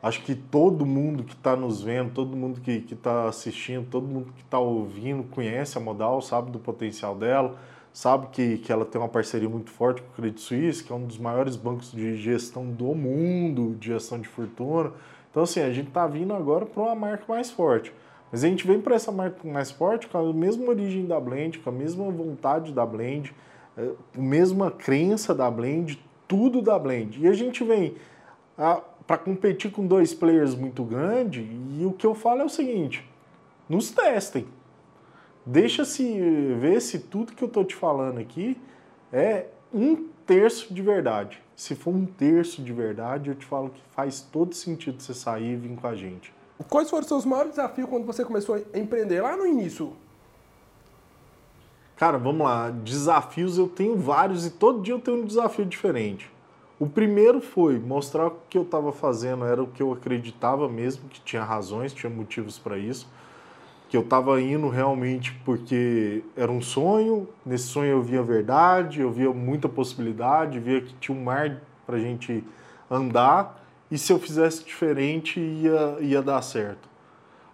Acho que todo mundo que está nos vendo, todo mundo que está assistindo, todo mundo que está ouvindo conhece a Modal, sabe do potencial dela sabe que, que ela tem uma parceria muito forte com o Credit Suisse, que é um dos maiores bancos de gestão do mundo, de gestão de fortuna. Então, assim, a gente está vindo agora para uma marca mais forte. Mas a gente vem para essa marca mais forte com a mesma origem da Blend, com a mesma vontade da Blend, a mesma crença da Blend, tudo da Blend. E a gente vem para competir com dois players muito grandes, e o que eu falo é o seguinte: nos testem. Deixa-se ver se tudo que eu estou te falando aqui é um terço de verdade. Se for um terço de verdade, eu te falo que faz todo sentido você sair e vir com a gente. Quais foram os seus maiores desafios quando você começou a empreender lá no início? Cara, vamos lá. Desafios eu tenho vários e todo dia eu tenho um desafio diferente. O primeiro foi mostrar o que eu estava fazendo era o que eu acreditava mesmo, que tinha razões, tinha motivos para isso que eu estava indo realmente porque era um sonho, nesse sonho eu via verdade, eu via muita possibilidade, via que tinha um mar para gente andar e se eu fizesse diferente ia, ia dar certo.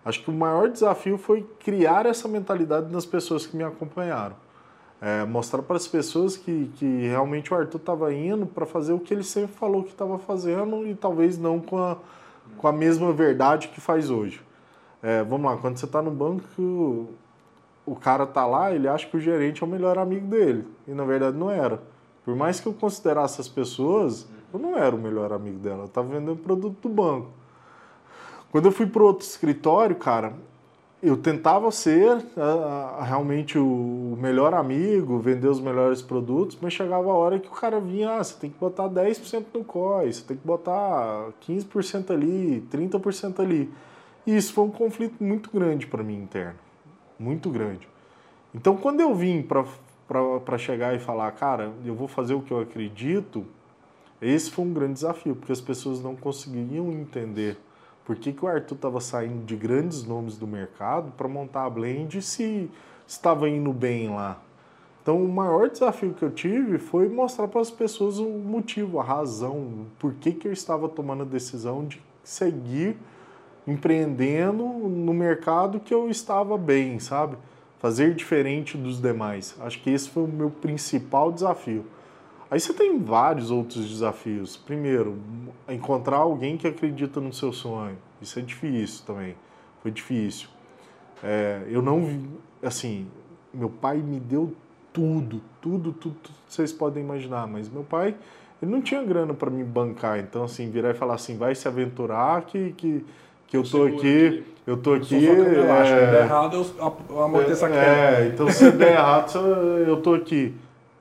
Acho que o maior desafio foi criar essa mentalidade nas pessoas que me acompanharam. É, mostrar para as pessoas que, que realmente o Arthur estava indo para fazer o que ele sempre falou que estava fazendo e talvez não com a, com a mesma verdade que faz hoje. É, vamos lá, quando você está no banco, o cara tá lá, ele acha que o gerente é o melhor amigo dele. E na verdade não era. Por mais que eu considerasse as pessoas, eu não era o melhor amigo dela. Eu estava vendendo produto do banco. Quando eu fui para outro escritório, cara, eu tentava ser uh, realmente o melhor amigo, vender os melhores produtos, mas chegava a hora que o cara vinha, ah, você tem que botar 10% no COI, você tem que botar 15% ali, 30% ali. E isso foi um conflito muito grande para mim interno. Muito grande. Então, quando eu vim para chegar e falar, cara, eu vou fazer o que eu acredito, esse foi um grande desafio, porque as pessoas não conseguiam entender por que, que o Arthur estava saindo de grandes nomes do mercado para montar a Blend se estava indo bem lá. Então, o maior desafio que eu tive foi mostrar para as pessoas o motivo, a razão, por que, que eu estava tomando a decisão de seguir empreendendo no mercado que eu estava bem, sabe? Fazer diferente dos demais. Acho que esse foi o meu principal desafio. Aí você tem vários outros desafios. Primeiro, encontrar alguém que acredita no seu sonho. Isso é difícil também. Foi difícil. É, eu não vi, assim, meu pai me deu tudo, tudo, tudo, tudo que vocês podem imaginar, mas meu pai, ele não tinha grana para me bancar, então assim, virar e falar assim, vai se aventurar que, que que eu tô aqui, eu tô aqui. É, se der errado, eu amorteço aqui. É, então se der errado, eu tô aqui.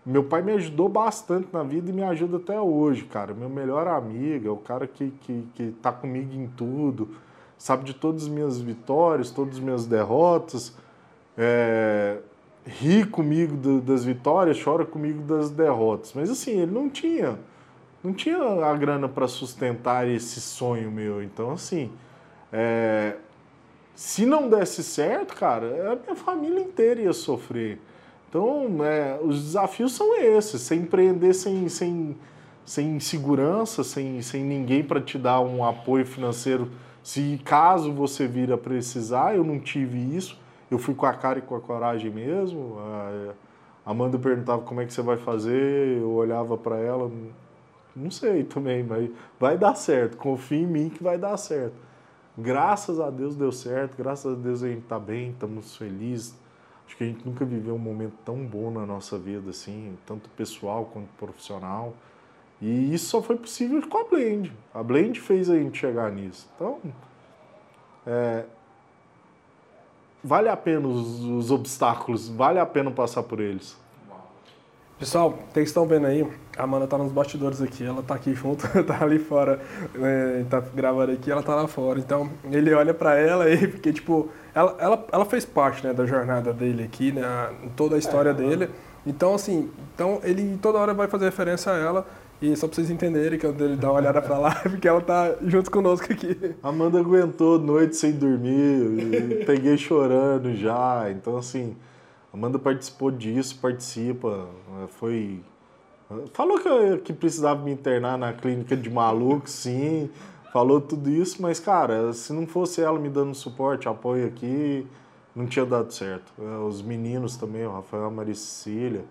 Meu pai me ajudou bastante na vida e me ajuda até hoje, cara. Meu melhor amigo, é o cara que, que, que tá comigo em tudo, sabe de todas as minhas vitórias, todas as minhas derrotas. é, ri comigo do, das vitórias, chora comigo das derrotas. Mas assim, ele não tinha, não tinha a grana para sustentar esse sonho meu. Então assim, é, se não desse certo, cara, a minha família inteira ia sofrer. Então, é, os desafios são esses: você empreender sem, sem, sem segurança, sem, sem ninguém para te dar um apoio financeiro. Se caso você vir a precisar, eu não tive isso. Eu fui com a cara e com a coragem mesmo. A Amanda perguntava como é que você vai fazer, eu olhava para ela, não sei também, mas vai dar certo. Confia em mim que vai dar certo. Graças a Deus deu certo, graças a Deus a gente está bem, estamos felizes Acho que a gente nunca viveu um momento tão bom na nossa vida, assim, tanto pessoal quanto profissional. E isso só foi possível com a Blend. A Blend fez a gente chegar nisso. Então, é, vale a pena os, os, obstáculos, vale a pena passar por eles. Pessoal, vocês estão vendo aí, a Amanda tá nos bastidores aqui, ela tá aqui junto, [LAUGHS] tá ali fora, né, tá gravando aqui, ela tá lá fora. Então, ele olha para ela e porque, tipo, ela, ela, ela fez parte né, da jornada dele aqui, né, toda a história é, dele. Então, assim, então ele toda hora vai fazer referência a ela. E só pra vocês entenderem que ele dá uma olhada pra lá, [LAUGHS] porque ela tá junto conosco aqui. Amanda aguentou noite sem dormir, peguei chorando já. Então, assim, Amanda participou disso, participa. Foi. Falou que, que precisava me internar na clínica de maluco, sim falou tudo isso, mas, cara, se não fosse ela me dando suporte, apoio aqui, não tinha dado certo. É, os meninos também, o Rafael, a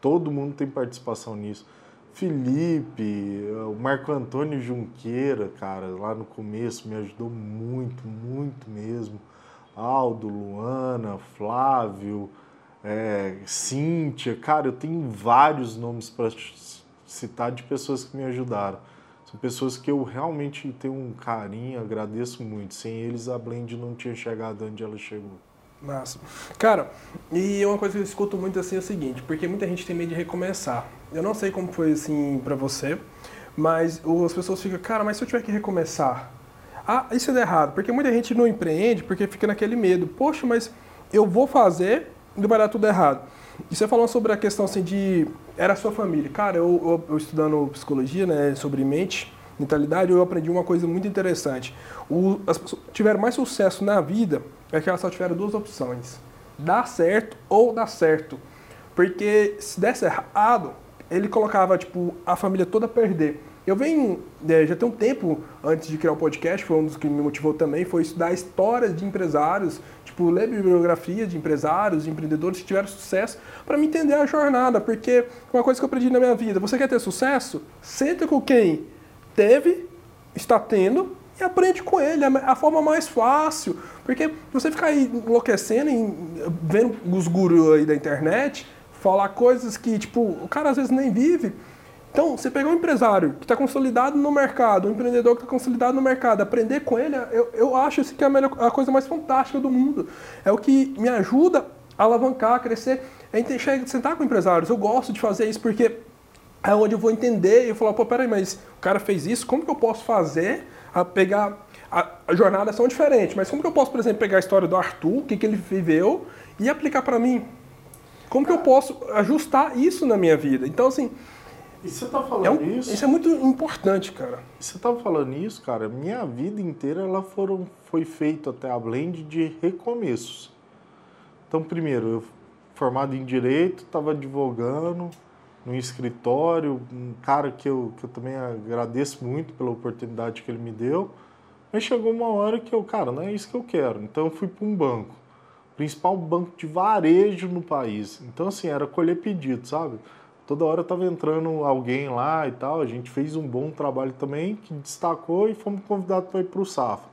todo mundo tem participação nisso. Felipe, o Marco Antônio Junqueira, cara, lá no começo me ajudou muito, muito mesmo. Aldo, Luana, Flávio, é, Cíntia, cara, eu tenho vários nomes para citar de pessoas que me ajudaram. São pessoas que eu realmente tenho um carinho, agradeço muito. Sem eles, a Blend não tinha chegado onde ela chegou. Massa. Cara, e uma coisa que eu escuto muito assim é o seguinte, porque muita gente tem medo de recomeçar. Eu não sei como foi assim para você, mas as pessoas ficam, cara, mas se eu tiver que recomeçar? Ah, isso é errado, porque muita gente não empreende porque fica naquele medo. Poxa, mas eu vou fazer e vai dar tudo errado. E você falou sobre a questão assim de. Era a sua família. Cara, eu, eu, eu estudando psicologia, né, sobre mente, mentalidade, eu aprendi uma coisa muito interessante. O, as pessoas tiveram mais sucesso na vida é que elas só tiveram duas opções: dar certo ou dar certo. Porque se desse errado, ele colocava tipo a família toda a perder. Eu venho, é, já tem um tempo antes de criar o podcast, foi um dos que me motivou também, foi estudar histórias de empresários, tipo, ler bibliografia de empresários, de empreendedores que tiveram sucesso, para me entender a jornada, porque uma coisa que eu aprendi na minha vida, você quer ter sucesso? Senta com quem teve, está tendo, e aprende com ele, é a forma mais fácil, porque você ficar aí enlouquecendo, vendo os gurus aí da internet, falar coisas que, tipo, o cara às vezes nem vive, então, você pegar um empresário que está consolidado no mercado, um empreendedor que está consolidado no mercado, aprender com ele, eu, eu acho assim, que é a, melhor, a coisa mais fantástica do mundo. É o que me ajuda a alavancar, a crescer. É sentar com empresários. Eu gosto de fazer isso porque é onde eu vou entender e eu falar, pô, peraí, mas o cara fez isso, como que eu posso fazer a pegar... A, a jornada são diferentes, mas como que eu posso, por exemplo, pegar a história do Arthur, o que, que ele viveu, e aplicar para mim? Como que eu posso ajustar isso na minha vida? Então, assim, e você tá falando é um, isso? Isso é muito importante, cara. Você tá falando isso, cara? Minha vida inteira ela foram, foi feita até a Blend de recomeços. Então, primeiro, eu formado em Direito, estava advogando no escritório, um cara que eu, que eu também agradeço muito pela oportunidade que ele me deu. Mas chegou uma hora que eu, cara, não é isso que eu quero. Então eu fui para um banco, principal banco de varejo no país. Então, assim, era colher pedido, sabe? Toda hora estava entrando alguém lá e tal. A gente fez um bom trabalho também, que destacou e fomos convidados para ir para o Safra.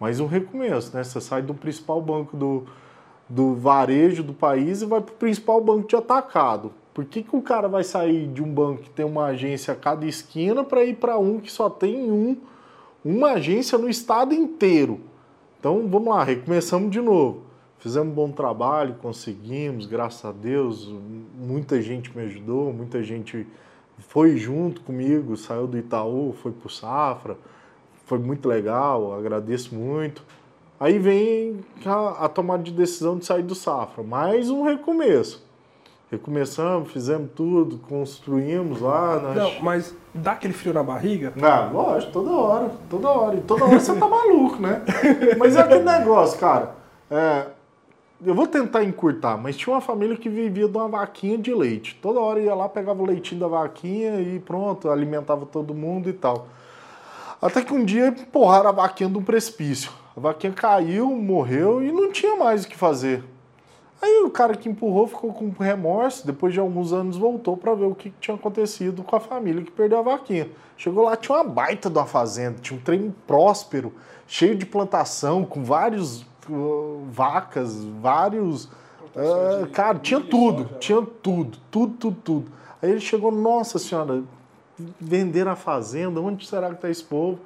Mas um recomeço, né? Você sai do principal banco do, do varejo do país e vai para o principal banco de atacado. Por que, que o cara vai sair de um banco que tem uma agência a cada esquina para ir para um que só tem um, uma agência no estado inteiro? Então vamos lá, recomeçamos de novo. Fizemos um bom trabalho, conseguimos, graças a Deus. Muita gente me ajudou, muita gente foi junto comigo, saiu do Itaú, foi para o Safra. Foi muito legal, agradeço muito. Aí vem a, a tomada de decisão de sair do Safra. Mais um recomeço. Recomeçamos, fizemos tudo, construímos lá. Nas... Não, mas dá aquele frio na barriga? Ah, lógico, toda hora, toda hora. E toda hora você tá maluco, né? Mas é aquele negócio, cara. É, eu vou tentar encurtar, mas tinha uma família que vivia de uma vaquinha de leite. Toda hora ia lá, pegava o leitinho da vaquinha e pronto, alimentava todo mundo e tal. Até que um dia empurraram a vaquinha de um precipício. A vaquinha caiu, morreu e não tinha mais o que fazer. Aí o cara que empurrou ficou com remorso, depois de alguns anos voltou para ver o que tinha acontecido com a família que perdeu a vaquinha. Chegou lá, tinha uma baita de uma fazenda, tinha um trem próspero, cheio de plantação, com vários vacas, vários. Uh, cara, tinha tudo, tinha tudo, tudo, tudo, tudo. Aí ele chegou, nossa senhora, vender a fazenda, onde será que está esse povo?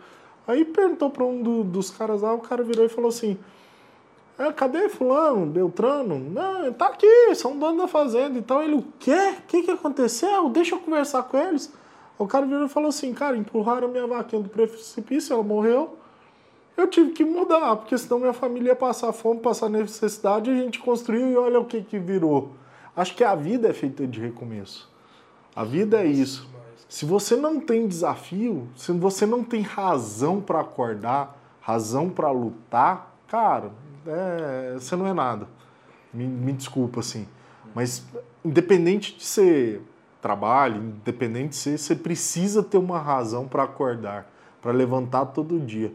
Aí perguntou para um do, dos caras lá, o cara virou e falou assim: é, cadê fulano, Beltrano? Não, tá aqui, são donos da fazenda. Então ele, o quê? O que, que aconteceu? Deixa eu conversar com eles. O cara virou e falou assim, cara, empurraram a minha vaquinha do precipício, ela morreu. Eu tive que mudar, porque senão minha família ia passar fome, passar necessidade, e a gente construiu e olha o que, que virou. Acho que a vida é feita de recomeço. A vida é isso. Se você não tem desafio, se você não tem razão para acordar, razão para lutar, cara, é, você não é nada. Me, me desculpa, assim. Mas, independente de ser trabalho, independente de ser, você precisa ter uma razão para acordar, para levantar todo dia.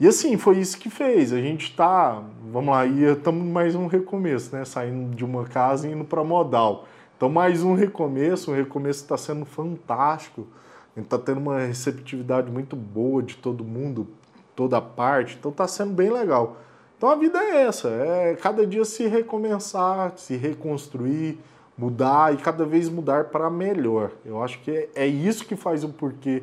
E assim, foi isso que fez. A gente está, vamos lá, estamos mais um recomeço, né? Saindo de uma casa e indo para modal. Então, mais um recomeço, um recomeço está sendo fantástico. A gente está tendo uma receptividade muito boa de todo mundo, toda parte. Então, está sendo bem legal. Então a vida é essa, é cada dia se recomeçar, se reconstruir, mudar e cada vez mudar para melhor. Eu acho que é, é isso que faz o porquê.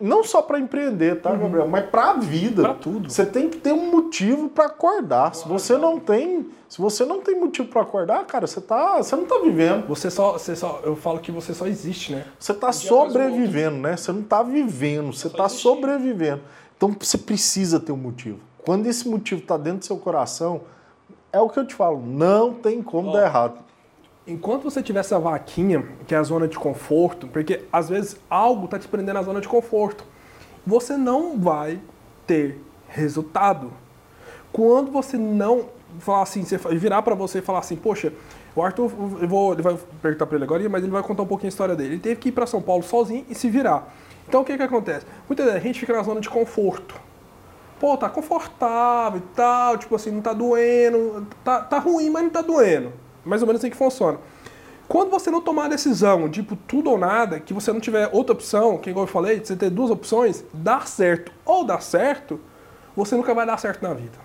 Não só para empreender, tá, uhum. Gabriel? Mas para a vida. Para tudo. Você tem que ter um motivo para acordar. Se você não tem, se você não tem motivo para acordar, cara, você tá, você não tá vivendo. Você só, você só, eu falo que você só existe, né? Você tá sobrevivendo, né? Você não tá vivendo, você tá sobrevivendo. Então você precisa ter um motivo. Quando esse motivo está dentro do seu coração, é o que eu te falo, não tem como dar errado. Enquanto você tiver essa vaquinha, que é a zona de conforto, porque às vezes algo está te prendendo na zona de conforto, você não vai ter resultado. Quando você não falar assim, você virar para você e falar assim, poxa, o Arthur, eu vou, ele vai perguntar para ele agora, mas ele vai contar um pouquinho a história dele. Ele teve que ir para São Paulo sozinho e se virar. Então o que que acontece? Muitas vezes a gente fica na zona de conforto pô, tá confortável e tal, tipo assim, não tá doendo, tá, tá ruim, mas não tá doendo. Mais ou menos assim que funciona. Quando você não tomar a decisão, tipo, tudo ou nada, que você não tiver outra opção, que igual eu falei, você ter duas opções, dar certo ou dar certo, você nunca vai dar certo na vida.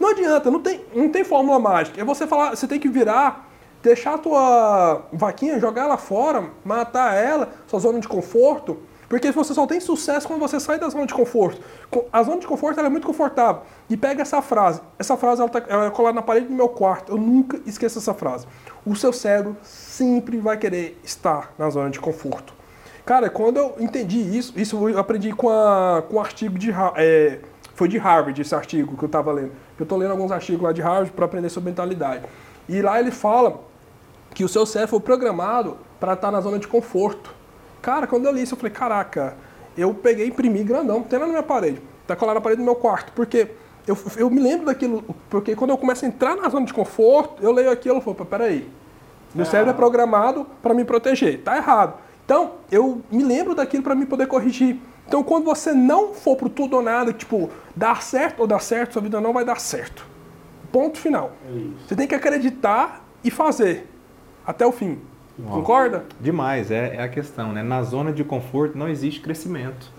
Não adianta, não tem, não tem fórmula mágica. É você falar, você tem que virar, deixar a tua vaquinha, jogar ela fora, matar ela, sua zona de conforto, porque você só tem sucesso quando você sai da zona de conforto. A zona de conforto é muito confortável. E pega essa frase. Essa frase ela, tá, ela é colada na parede do meu quarto. Eu nunca esqueço essa frase. O seu cérebro sempre vai querer estar na zona de conforto. Cara, quando eu entendi isso, isso eu aprendi com, a, com um artigo de. É, foi de Harvard esse artigo que eu estava lendo. Eu estou lendo alguns artigos lá de Harvard para aprender sobre mentalidade. E lá ele fala que o seu cérebro foi programado para estar na zona de conforto. Cara, quando eu li isso, eu falei, caraca, eu peguei e imprimi grandão, tem lá na minha parede. Tá colado na parede do meu quarto, porque eu, eu me lembro daquilo, porque quando eu começo a entrar na zona de conforto, eu leio aquilo e falo, peraí, meu cérebro é programado para me proteger, tá errado. Então, eu me lembro daquilo para me poder corrigir. Então, quando você não for pro tudo ou nada, tipo, dar certo ou dar certo, sua vida não vai dar certo. Ponto final. É você tem que acreditar e fazer até o fim. Concorda? Demais, é, é, a questão, né? Na zona de conforto não existe crescimento.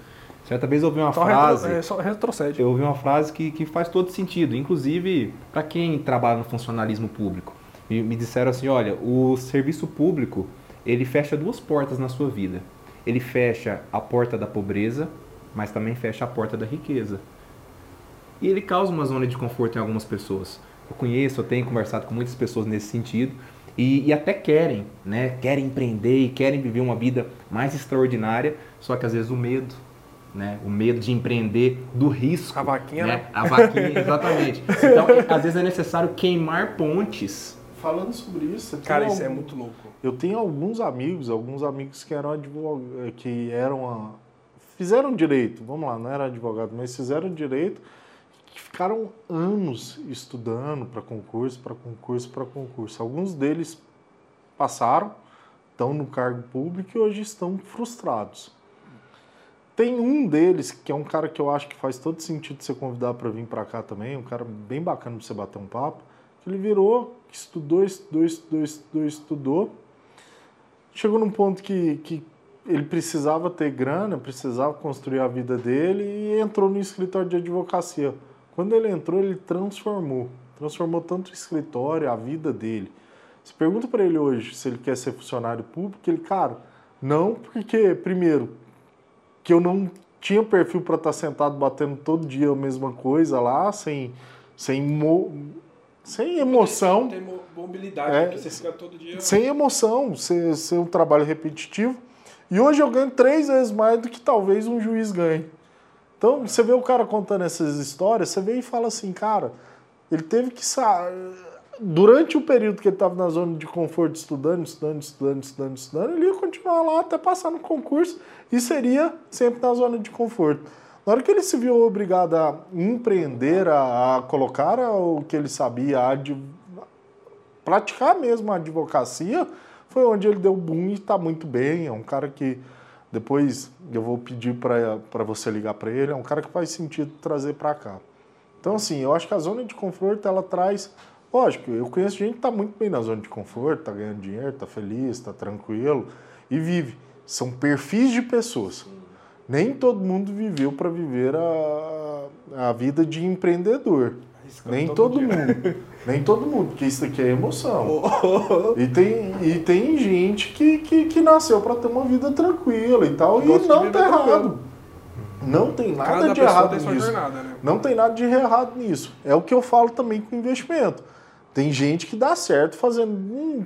Certa vez eu ouvi uma só frase. Retro, é, só retrocede. Eu ouvi uma frase que, que faz todo sentido, inclusive para quem trabalha no funcionalismo público. Me, me disseram assim: olha, o serviço público ele fecha duas portas na sua vida. Ele fecha a porta da pobreza, mas também fecha a porta da riqueza. E ele causa uma zona de conforto em algumas pessoas. Eu conheço, eu tenho conversado com muitas pessoas nesse sentido e, e, até querem, né? Querem empreender e querem viver uma vida mais extraordinária, só que às vezes o medo, né? O medo de empreender, do risco. A vaquinha, né? A vaquinha, [LAUGHS] exatamente. Então, às vezes é necessário queimar pontes. Falando sobre isso, eu Cara, tenho isso é muito louco. Eu tenho alguns amigos, alguns amigos que eram advogados, que eram a- fizeram direito, vamos lá, não era advogado, mas fizeram direito, que ficaram anos estudando para concurso, para concurso, para concurso. Alguns deles passaram, estão no cargo público e hoje estão frustrados. Tem um deles que é um cara que eu acho que faz todo sentido você convidar para vir para cá também, um cara bem bacana para você bater um papo. que Ele virou, que estudou, estudou, estudou, estudou, estudou. Chegou num ponto que, que ele precisava ter grana, precisava construir a vida dele e entrou no escritório de advocacia. Quando ele entrou, ele transformou. Transformou tanto o escritório, a vida dele. Você pergunta para ele hoje se ele quer ser funcionário público, ele, cara, não, porque, primeiro, que eu não tinha perfil para estar sentado batendo todo dia a mesma coisa lá, sem, sem, mo- sem emoção, Tem mo- mobilidade, É, porque você fica todo dia. sem emoção, ser, ser um trabalho repetitivo. E hoje eu ganho três vezes mais do que talvez um juiz ganhe. Então, você vê o cara contando essas histórias, você vê e fala assim, cara, ele teve que sa Durante o período que ele estava na zona de conforto, estudando, estudando, estudando, estudando, estudando, ele ia continuar lá até passar no concurso e seria sempre na zona de conforto. Na hora que ele se viu obrigado a empreender, a, a colocar o que ele sabia, a praticar mesmo a advocacia, foi onde ele deu boom e está muito bem. É um cara que depois eu vou pedir para você ligar para ele. É um cara que faz sentido trazer para cá. Então, assim, eu acho que a zona de conforto ela traz. Lógico, eu conheço gente que está muito bem na zona de conforto, está ganhando dinheiro, está feliz, está tranquilo e vive. São perfis de pessoas. Nem todo mundo viveu para viver a, a vida de empreendedor. Nem todo todo, mundo. Nem todo mundo, porque isso aqui é emoção. E tem, e tem gente que, que, que nasceu para ter uma vida tranquila e tal, e não tá errado. tranquilo. Não tem nada Cada de errado nisso. jornada, né? Não tem nada de errado nisso. É o que eu falo também com investimento. Tem gente que dá certo fazendo hum,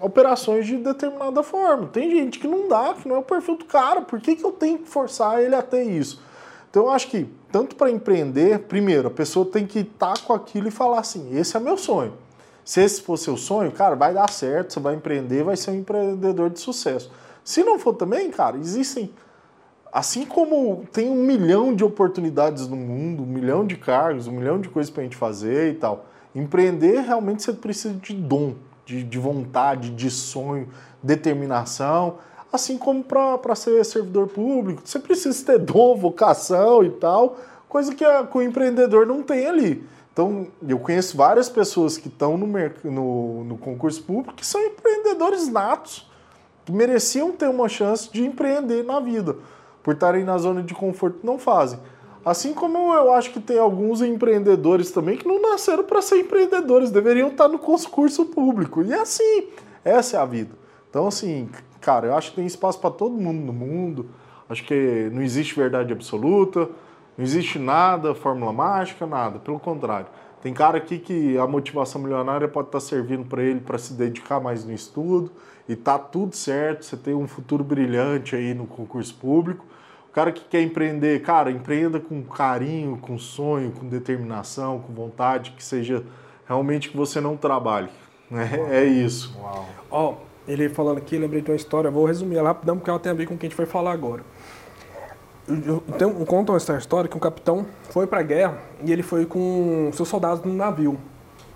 operações de determinada forma. Tem gente que não dá, que não é o perfil do cara. Por que, que eu tenho que forçar ele a ter isso? Então eu acho que, tanto para empreender, primeiro, a pessoa tem que estar com aquilo e falar assim: esse é meu sonho. Se esse for seu sonho, cara, vai dar certo, você vai empreender, vai ser um empreendedor de sucesso. Se não for também, cara, existem Assim como tem um milhão de oportunidades no mundo, um milhão de cargos, um milhão de coisas para a gente fazer e tal, empreender realmente você precisa de dom, de, de vontade, de sonho, determinação. Assim como para ser servidor público, você precisa ter dom, vocação e tal, coisa que, a- que o empreendedor não tem ali. Então, eu conheço várias pessoas que estão no, no, no concurso público que são empreendedores natos que mereciam ter uma chance de empreender na vida, por estarem na zona de conforto não fazem. Assim como eu acho que tem alguns empreendedores também que não nasceram para ser empreendedores, deveriam estar no concurso público. E é assim, essa é a vida. Então, assim, cara, eu acho que tem espaço para todo mundo no mundo. Acho que não existe verdade absoluta, não existe nada, fórmula mágica, nada. Pelo contrário. Tem cara aqui que a motivação milionária pode estar servindo para ele para se dedicar mais no estudo e tá tudo certo, você tem um futuro brilhante aí no concurso público. O cara que quer empreender, cara, empreenda com carinho, com sonho, com determinação, com vontade, que seja realmente que você não trabalhe. É, é isso. Ó, ele falando aqui, lembrei de uma história, vou resumir ela rapidão porque ela tem a ver com o que a gente vai falar agora. Eu- eu- Tem, um- conta essa história que um capitão foi pra guerra e ele foi com seus soldados no navio.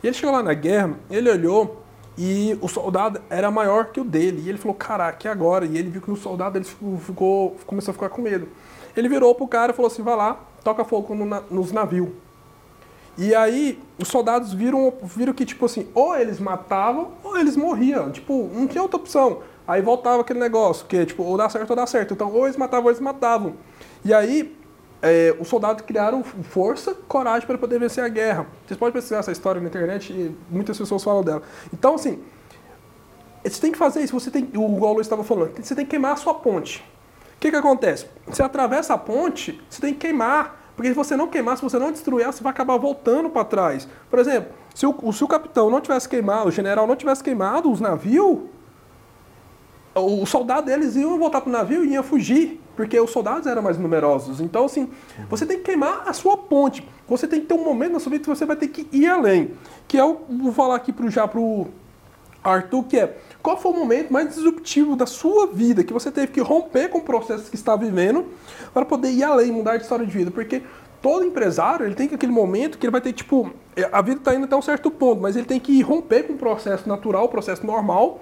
E ele chegou lá na guerra, ele olhou e o soldado era maior que o dele. E ele falou, caraca, e agora? E ele viu que o soldado ele ficou, ficou- começou a ficar com medo. Ele virou pro cara e falou assim, vai lá, toca fogo no nos navios. E aí, os soldados viram, viram que, tipo assim, ou eles matavam ou eles morriam. Tipo, não tinha outra opção. Aí voltava aquele negócio, que tipo, ou dá certo ou dá certo. Então, ou eles matavam ou eles matavam. E aí, é, os soldados criaram força, coragem para poder vencer a guerra. Vocês podem pesquisar essa história na internet e muitas pessoas falam dela. Então, assim, você tem que fazer isso. Você tem, o igual o Luiz estava falando, você tem que queimar a sua ponte. O que, que acontece? Você atravessa a ponte, você tem que queimar. Porque se você não queimar, se você não destruir ela, você vai acabar voltando para trás. Por exemplo, se o, se o capitão não tivesse queimado, o general não tivesse queimado os navios, o soldado deles iam voltar pro navio e iam fugir, porque os soldados eram mais numerosos. Então, assim, você tem que queimar a sua ponte. Você tem que ter um momento na sua vida que você vai ter que ir além. Que eu vou falar aqui pro, já pro Arthur, que é qual foi o momento mais disruptivo da sua vida que você teve que romper com o processo que está vivendo para poder ir além, mudar de história de vida? Porque todo empresário, ele tem aquele momento que ele vai ter, tipo, a vida está indo até um certo ponto, mas ele tem que romper com o processo natural, o processo normal,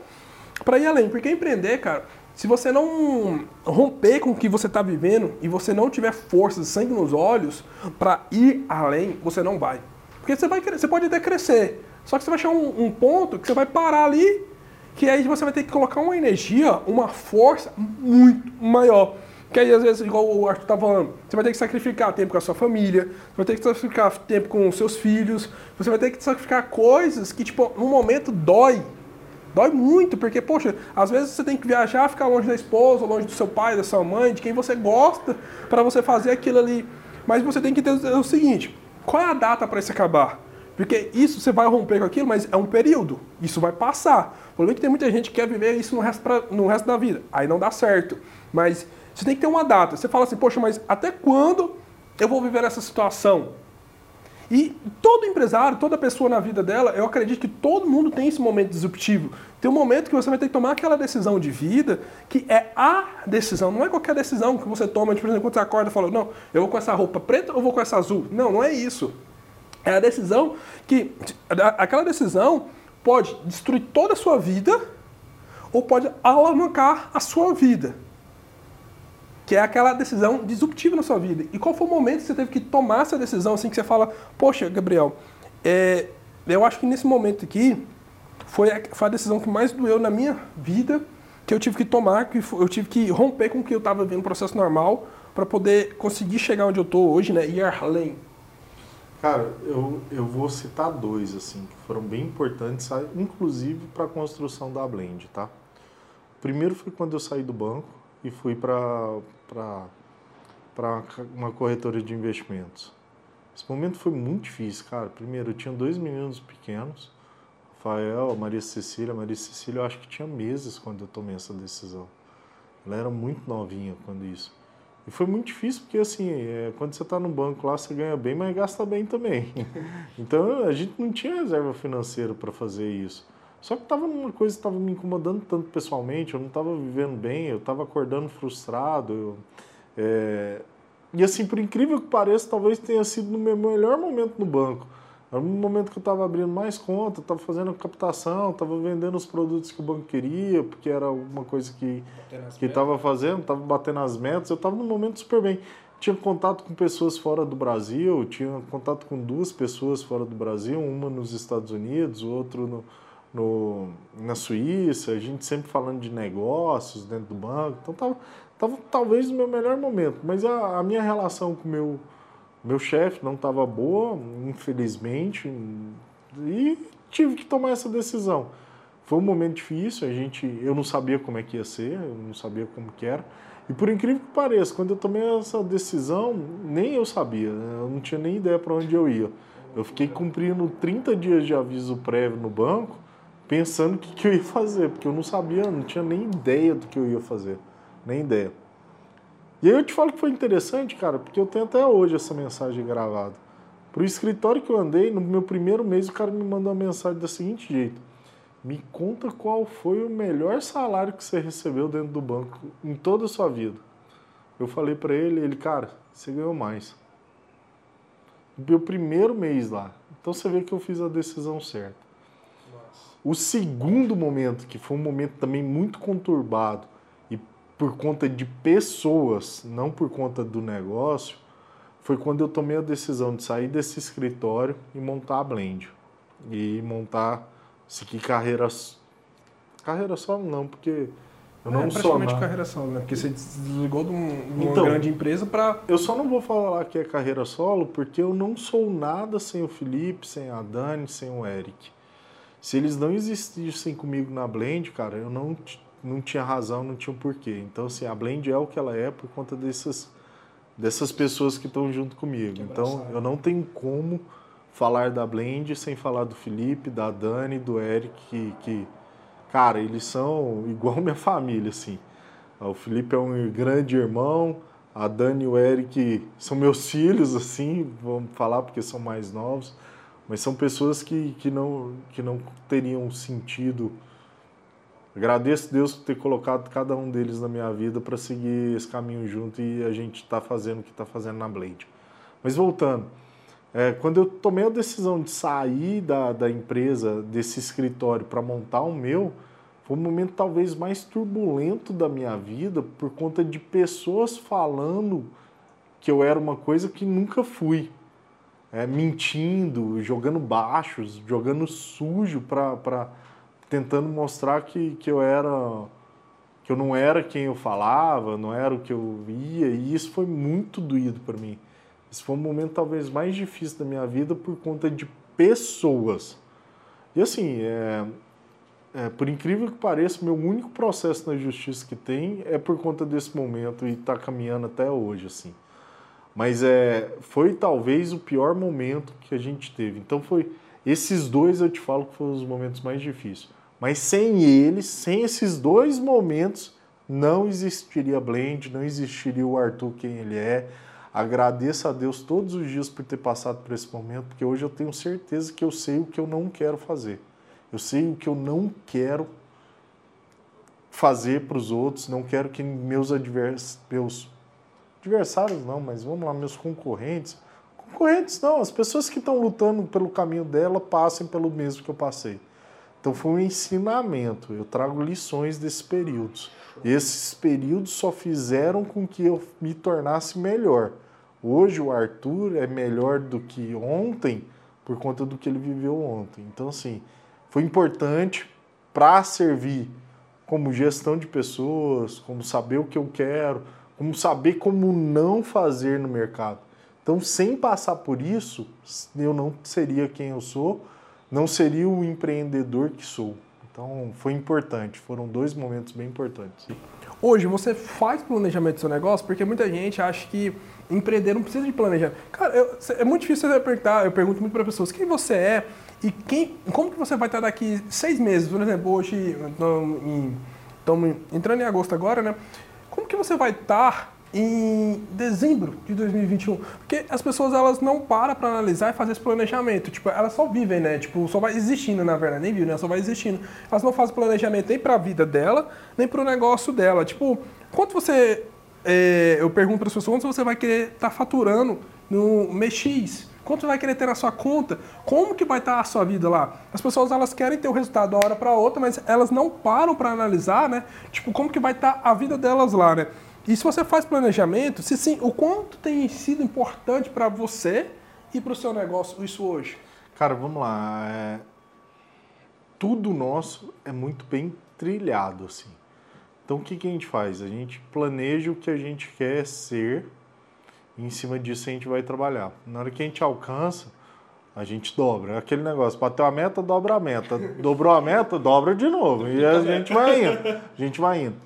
para ir além. Porque empreender, cara, se você não romper com o que você está vivendo e você não tiver força, sangue nos olhos para ir além, você não vai. Porque você, vai, você pode até crescer, só que você vai chegar um, um ponto que você vai parar ali, que aí você vai ter que colocar uma energia, uma força muito maior. Que aí, às vezes, igual o Arthur tá falando, você vai ter que sacrificar tempo com a sua família, você vai ter que sacrificar tempo com os seus filhos, você vai ter que sacrificar coisas que, tipo, no momento dói. Dói muito, porque, poxa, às vezes você tem que viajar, ficar longe da esposa, longe do seu pai, da sua mãe, de quem você gosta, para você fazer aquilo ali. Mas você tem que ter o seguinte: qual é a data para isso acabar? Porque isso você vai romper com aquilo, mas é um período. Isso vai passar. O problema é que tem muita gente que quer viver isso no resto, pra, no resto da vida. Aí não dá certo. Mas você tem que ter uma data. Você fala assim, poxa, mas até quando eu vou viver essa situação? E todo empresário, toda pessoa na vida dela, eu acredito que todo mundo tem esse momento disruptivo. Tem um momento que você vai ter que tomar aquela decisão de vida, que é a decisão, não é qualquer decisão que você toma, por exemplo, quando você acorda e fala, não, eu vou com essa roupa preta ou vou com essa azul? Não, não é isso. É a decisão que. Aquela decisão pode destruir toda a sua vida ou pode alavancar a sua vida que é aquela decisão disruptiva na sua vida. E qual foi o momento que você teve que tomar essa decisão, assim, que você fala, poxa, Gabriel, é, eu acho que nesse momento aqui foi a, foi a decisão que mais doeu na minha vida, que eu tive que tomar, que eu tive que romper com o que eu estava vivendo, um processo normal, para poder conseguir chegar onde eu estou hoje, né, ir além. Cara, eu, eu vou citar dois, assim, que foram bem importantes, inclusive para a construção da Blend, tá? O primeiro foi quando eu saí do banco, e fui para uma corretora de investimentos. Esse momento foi muito difícil, cara. Primeiro, eu tinha dois meninos pequenos, Rafael, Maria Cecília. Maria Cecília, eu acho que tinha meses quando eu tomei essa decisão. Ela era muito novinha quando isso. E foi muito difícil porque, assim, é, quando você está no banco lá, você ganha bem, mas gasta bem também. [LAUGHS] então, a gente não tinha reserva financeira para fazer isso. Só que tava uma coisa que estava me incomodando tanto pessoalmente, eu não estava vivendo bem, eu estava acordando frustrado. Eu, é... E assim, por incrível que pareça, talvez tenha sido no meu melhor momento no banco. Era um momento que eu estava abrindo mais conta, estava fazendo captação, estava vendendo os produtos que o banco queria, porque era alguma coisa que estava fazendo, estava batendo as metas. Eu estava num momento super bem. Tinha contato com pessoas fora do Brasil, tinha contato com duas pessoas fora do Brasil, uma nos Estados Unidos, o outro no, no, na Suíça, a gente sempre falando de negócios dentro do banco. Então tava, tava talvez no meu melhor momento, mas a, a minha relação com o meu, meu chefe não estava boa, infelizmente, e tive que tomar essa decisão. Foi um momento difícil, a gente, eu não sabia como é que ia ser, eu não sabia como que era. E por incrível que pareça, quando eu tomei essa decisão, nem eu sabia, né? eu não tinha nem ideia para onde eu ia. Eu fiquei cumprindo 30 dias de aviso prévio no banco, pensando o que, que eu ia fazer, porque eu não sabia, não tinha nem ideia do que eu ia fazer, nem ideia. E aí eu te falo que foi interessante, cara, porque eu tenho até hoje essa mensagem gravada. Pro escritório que eu andei, no meu primeiro mês, o cara me mandou uma mensagem da seguinte jeito: Me conta qual foi o melhor salário que você recebeu dentro do banco em toda a sua vida. Eu falei para ele, ele, cara, você ganhou mais. Meu primeiro mês lá. Então você vê que eu fiz a decisão certa. O segundo momento, que foi um momento também muito conturbado, por conta de pessoas, não por conta do negócio, foi quando eu tomei a decisão de sair desse escritório e montar a Blend. E montar seguir carreiras. Carreira só não, porque eu não é, sou. praticamente carreira solo, né? Porque você desligou de, um, de uma então, grande empresa para. Eu só não vou falar que é carreira solo porque eu não sou nada sem o Felipe, sem a Dani, sem o Eric. Se eles não existissem comigo na Blend, cara, eu não, não tinha razão, não tinha um porquê. Então, assim, a Blend é o que ela é por conta dessas, dessas pessoas que estão junto comigo. Então, eu não tenho como falar da Blend sem falar do Felipe, da Dani, do Eric, que, que cara, eles são [LAUGHS] igual minha família, assim. O Felipe é um grande irmão, a Dani e o Eric são meus [LAUGHS] filhos, assim, vamos falar porque são mais novos, mas são pessoas que, que, não, que não teriam sentido. Agradeço Deus por ter colocado cada um deles na minha vida para seguir esse caminho junto e a gente está fazendo o que está fazendo na Blade. Mas voltando, é, quando eu tomei a decisão de sair da, da empresa, desse escritório, para montar o meu, foi o momento talvez mais turbulento da minha vida por conta de pessoas falando que eu era uma coisa que nunca fui. É, mentindo, jogando baixos, jogando sujo para tentando mostrar que, que eu era que eu não era quem eu falava, não era o que eu ia, e isso foi muito doído para mim. Esse foi o momento talvez mais difícil da minha vida por conta de pessoas. E assim, é, é, por incrível que pareça, meu único processo na justiça que tem é por conta desse momento e está caminhando até hoje, assim. Mas é, foi talvez o pior momento que a gente teve. Então foi esses dois eu te falo que foram os momentos mais difíceis. Mas sem eles, sem esses dois momentos, não existiria Blend, não existiria o Arthur quem ele é. Agradeço a Deus todos os dias por ter passado por esse momento, porque hoje eu tenho certeza que eu sei o que eu não quero fazer. Eu sei o que eu não quero fazer para os outros, não quero que meus, advers, meus adversários não, mas vamos lá, meus concorrentes, concorrentes não, as pessoas que estão lutando pelo caminho dela passem pelo mesmo que eu passei. Então foi um ensinamento, eu trago lições desses períodos. Esses períodos só fizeram com que eu me tornasse melhor. Hoje o Arthur é melhor do que ontem por conta do que ele viveu ontem. Então assim, foi importante para servir como gestão de pessoas, como saber o que eu quero, como saber como não fazer no mercado. Então, sem passar por isso, eu não seria quem eu sou, não seria o empreendedor que sou. Então, foi importante, foram dois momentos bem importantes. Hoje, você faz planejamento do seu negócio? Porque muita gente acha que empreender não precisa de planejamento. Cara, eu, é muito difícil você perguntar, eu pergunto muito para pessoas, quem você é? E quem, como que você vai estar daqui seis meses? Por exemplo, hoje estamos entrando em agosto agora, né? Como que você vai estar em dezembro de 2021? Porque as pessoas elas não param para analisar e fazer esse planejamento. Tipo, elas só vivem, né? Tipo, só vai existindo, na verdade, nem viu, né? Só vai existindo. Elas não fazem planejamento nem para a vida dela, nem para o negócio dela. Tipo, quanto você é, eu pergunto para as pessoas, quanto você vai querer estar tá faturando no mês X? Quanto você vai querer ter na sua conta? Como que vai estar a sua vida lá? As pessoas elas querem ter o resultado da hora para outra, mas elas não param para analisar, né? Tipo, como que vai estar a vida delas lá, né? E se você faz planejamento, se sim, o quanto tem sido importante para você e para o seu negócio isso hoje? Cara, vamos lá. É... Tudo nosso é muito bem trilhado, assim. Então, o que, que a gente faz? A gente planeja o que a gente quer ser e em cima disso a gente vai trabalhar. Na hora que a gente alcança, a gente dobra. É aquele negócio, bateu a meta, dobra a meta. Dobrou a meta, dobra de novo. E a gente vai indo. A gente vai indo.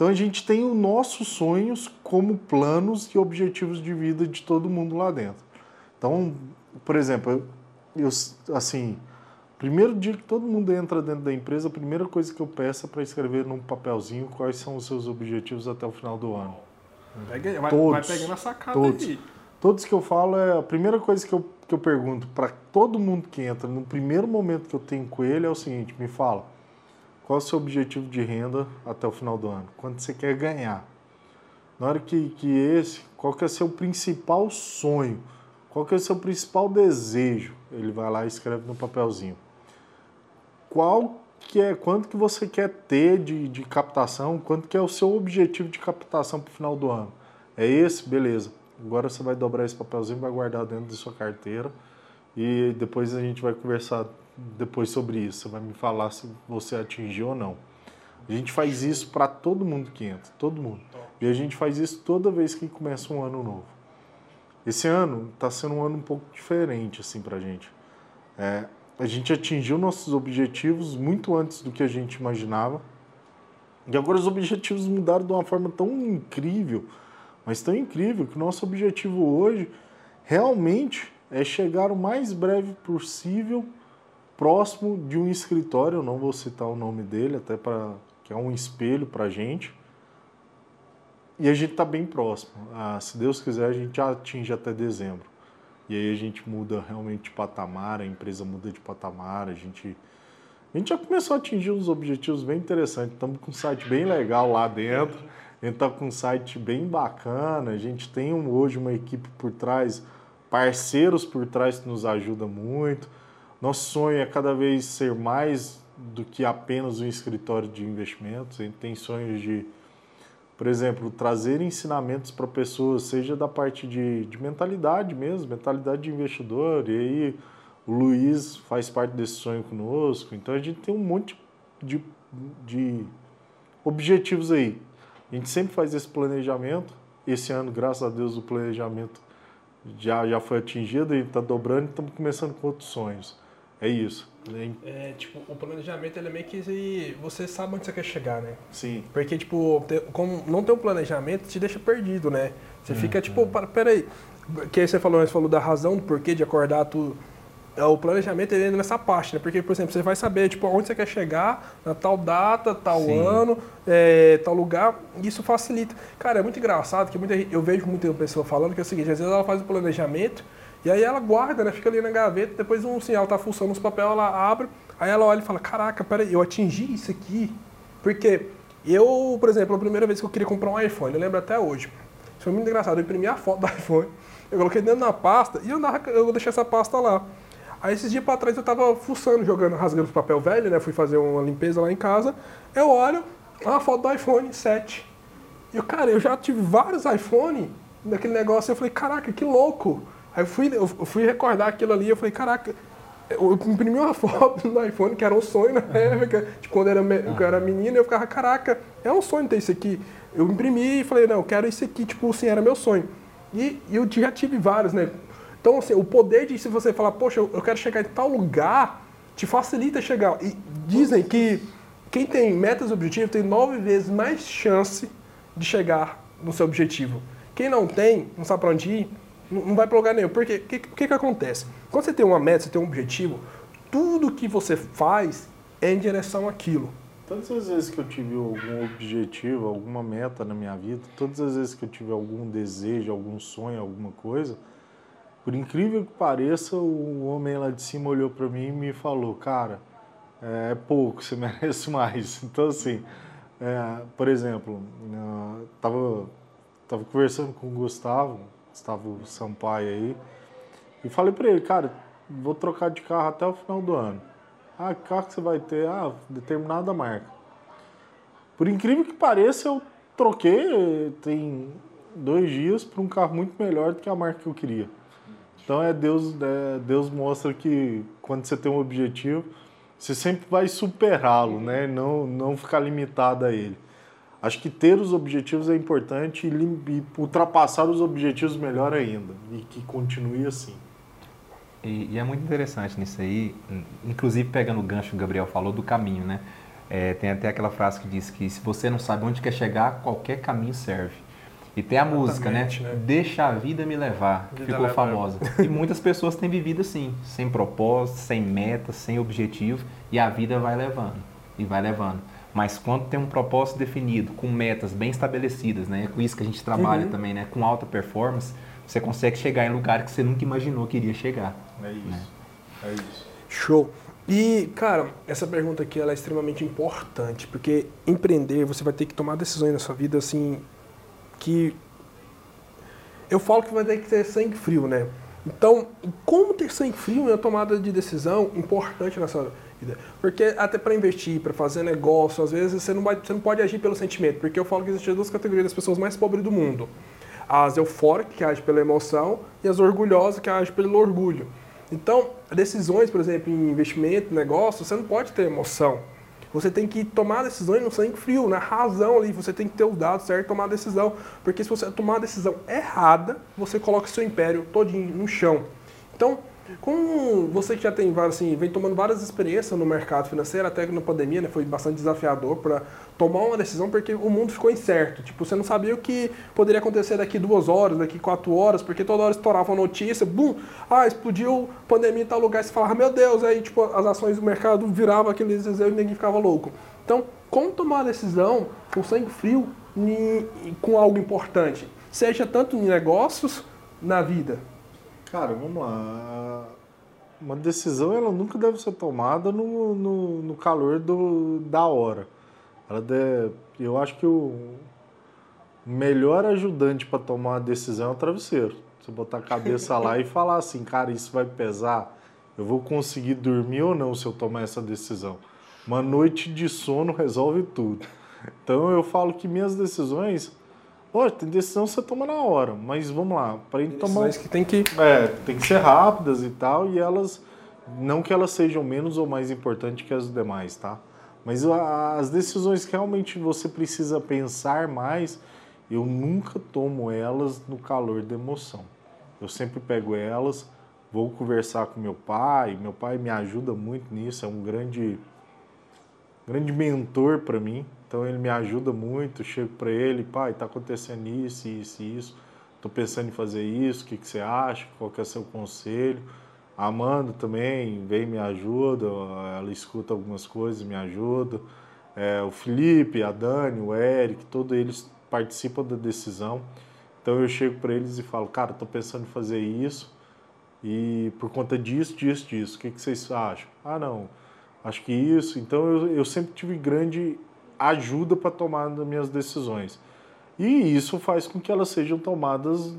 Então a gente tem os nossos sonhos como planos e objetivos de vida de todo mundo lá dentro. Então, por exemplo, eu, assim, primeiro dia que todo mundo entra dentro da empresa, a primeira coisa que eu peço é para escrever num papelzinho quais são os seus objetivos até o final do ano. Pega, vai, todos, vai pegando a sacada todos, aí. Todos que eu falo é a primeira coisa que eu, que eu pergunto para todo mundo que entra no primeiro momento que eu tenho com ele é o seguinte: me fala, qual o seu objetivo de renda até o final do ano? Quanto você quer ganhar? Na hora que, que esse, qual que é o seu principal sonho? Qual que é o seu principal desejo? Ele vai lá e escreve no papelzinho. Qual que é quanto que você quer ter de, de captação, quanto que é o seu objetivo de captação para o final do ano. É esse? Beleza. Agora você vai dobrar esse papelzinho, vai guardar dentro da sua carteira e depois a gente vai conversar depois sobre isso. Você vai me falar se você atingiu ou não. A gente faz isso para todo mundo que entra, todo mundo. E a gente faz isso toda vez que começa um ano novo. Esse ano está sendo um ano um pouco diferente assim para a gente. É, a gente atingiu nossos objetivos muito antes do que a gente imaginava. E agora os objetivos mudaram de uma forma tão incrível, mas tão incrível, que o nosso objetivo hoje realmente é chegar o mais breve possível próximo de um escritório, eu não vou citar o nome dele, até para que é um espelho para a gente. E a gente está bem próximo. Ah, se Deus quiser, a gente atinge até dezembro. E aí a gente muda realmente de patamar, a empresa muda de patamar, a gente, a gente já começou a atingir uns objetivos bem interessantes. Estamos com um site bem legal lá dentro, a gente está com um site bem bacana, a gente tem hoje uma equipe por trás, parceiros por trás que nos ajudam muito. Nosso sonho é cada vez ser mais do que apenas um escritório de investimentos, a gente tem sonhos de por exemplo, trazer ensinamentos para pessoas, seja da parte de, de mentalidade mesmo, mentalidade de investidor, e aí o Luiz faz parte desse sonho conosco, então a gente tem um monte de, de objetivos aí. A gente sempre faz esse planejamento, esse ano, graças a Deus, o planejamento já, já foi atingido, gente está dobrando e estamos começando com outros sonhos. É isso. Né? É, tipo, o planejamento ele é meio que você sabe onde você quer chegar, né? Sim. Porque, tipo, como não ter um planejamento te deixa perdido, né? Você fica, uhum. tipo, para, peraí. Que aí você falou, você falou da razão, do porquê de acordar tudo. É, o planejamento ele entra nessa parte, né? Porque, por exemplo, você vai saber, tipo, onde você quer chegar, na tal data, tal Sim. ano, é, tal lugar, e isso facilita. Cara, é muito engraçado que muita, eu vejo muita pessoa falando que é o seguinte, às vezes ela faz o planejamento, e aí ela guarda, né? Fica ali na gaveta, depois um sinal tá fuçando os papéis, ela abre, aí ela olha e fala, caraca, peraí, eu atingi isso aqui. Porque eu, por exemplo, a primeira vez que eu queria comprar um iPhone, eu lembro até hoje. Isso foi muito engraçado, eu imprimi a foto do [LAUGHS] iPhone, eu coloquei dentro da pasta e eu, eu deixei essa pasta lá. Aí esses dias pra trás eu tava fuçando, jogando, rasgando os papel velho, né? Fui fazer uma limpeza lá em casa. Eu olho, a foto do iPhone 7. E eu, cara, eu já tive vários iPhone naquele negócio. Eu falei, caraca, que louco. Aí eu fui, eu fui recordar aquilo ali, eu falei, caraca, eu imprimi uma [LAUGHS] foto no iPhone que era um sonho na época, de quando eu era, eu era menino, eu ficava, caraca, é um sonho ter isso aqui. Eu imprimi e falei, não, eu quero isso aqui, tipo assim, era meu sonho. E, e eu já tive vários, né? Então, assim, o poder de se você falar, poxa, eu quero chegar em tal lugar, te facilita chegar. E dizem que quem tem metas e objetivos tem nove vezes mais chance de chegar no seu objetivo. Quem não tem, não sabe para onde ir, não vai para lugar nenhum. Porque o que, que, que acontece? Quando você tem uma meta, você tem um objetivo, tudo que você faz é em direção àquilo. Todas as vezes que eu tive algum objetivo, alguma meta na minha vida, todas as vezes que eu tive algum desejo, algum sonho, alguma coisa, por incrível que pareça, o homem lá de cima olhou para mim e me falou: Cara, é pouco, você [LAUGHS] merece mais. Então, assim, é, por exemplo, eu tava, tava conversando com o Gustavo, Gustavo Sampaio aí. E falei para ele, cara, vou trocar de carro até o final do ano. Ah, que carro que você vai ter? Ah, determinada marca. Por incrível que pareça, eu troquei tem dois dias para um carro muito melhor do que a marca que eu queria. Então é Deus, é, Deus mostra que quando você tem um objetivo, você sempre vai superá-lo, né? Não, não ficar limitado a ele. Acho que ter os objetivos é importante e, ultrapassar os objetivos melhor ainda. E que continue assim. E, e, é muito interessante nisso aí, inclusive pegando o gancho que o Gabriel falou do caminho, né? É, tem até aquela frase que diz que se você não sabe onde quer chegar, qualquer caminho serve. E tem a Exatamente, música, né? né? Deixa a vida me levar, que ficou famosa. e muitas pessoas têm vivido assim, sem propósito, sem meta, sem objetivo, e a vida vai levando, e vai levando. Mas quando tem um propósito definido, com metas bem estabelecidas, né? É com isso que a gente trabalha uhum. também, né? Com alta performance, você consegue chegar em lugar que você nunca imaginou que iria chegar. É isso. Né? É isso. Show. E, cara, essa pergunta aqui ela é extremamente importante, porque empreender, você vai ter que tomar decisões na sua vida, assim, que... Eu falo que vai ter que ter sangue frio, né? Então, como ter sangue frio é uma tomada de decisão importante na sua vida. Porque até para investir, para fazer negócio, às vezes você não, vai, você não pode agir pelo sentimento. Porque eu falo que existem duas categorias das pessoas mais pobres do mundo. As eufóricas, que agem pela emoção, e as orgulhosas, que agem pelo orgulho. Então, decisões, por exemplo, em investimento, negócio, você não pode ter emoção. Você tem que tomar decisões no sangue frio, na razão ali. Você tem que ter os dados e tomar a decisão. Porque se você tomar a decisão errada, você coloca seu império todinho no chão. Então, Com você já tem assim, vem tomando várias experiências no mercado financeiro, até que na pandemia, né, foi bastante desafiador para tomar uma decisão porque o mundo ficou incerto. Tipo, você não sabia o que poderia acontecer daqui duas horas, daqui quatro horas, porque toda hora estourava uma notícia, bum, ah, explodiu pandemia em tal lugar, você falava, meu Deus, aí tipo, as ações do mercado viravam aqueles e ninguém ficava louco. Então, como tomar a decisão com sangue frio e com algo importante? Seja tanto em negócios, na vida. Cara, vamos lá. Uma decisão ela nunca deve ser tomada no, no, no calor do, da hora. Ela deve, eu acho que o melhor ajudante para tomar uma decisão é o travesseiro. Você botar a cabeça lá e falar assim, cara, isso vai pesar. Eu vou conseguir dormir ou não se eu tomar essa decisão. Uma noite de sono resolve tudo. Então eu falo que minhas decisões Pô, tem decisão que você toma na hora, mas vamos lá, para gente tomar. que tem que. É, tem que ser rápidas e tal, e elas. Não que elas sejam menos ou mais importantes que as demais, tá? Mas as decisões que realmente você precisa pensar mais, eu nunca tomo elas no calor da emoção. Eu sempre pego elas, vou conversar com meu pai, meu pai me ajuda muito nisso, é um grande, grande mentor para mim. Então ele me ajuda muito, chego para ele, pai, está acontecendo isso, isso e isso, estou pensando em fazer isso, o que, que você acha, qual que é o seu conselho. A Amanda também vem me ajuda, ela escuta algumas coisas, me ajuda. É, o Felipe, a Dani, o Eric, todos eles participam da decisão. Então eu chego para eles e falo, cara, estou pensando em fazer isso e por conta disso, disso, disso, o que, que vocês acham? Ah, não, acho que isso. Então eu, eu sempre tive grande ajuda para tomar as minhas decisões. E isso faz com que elas sejam tomadas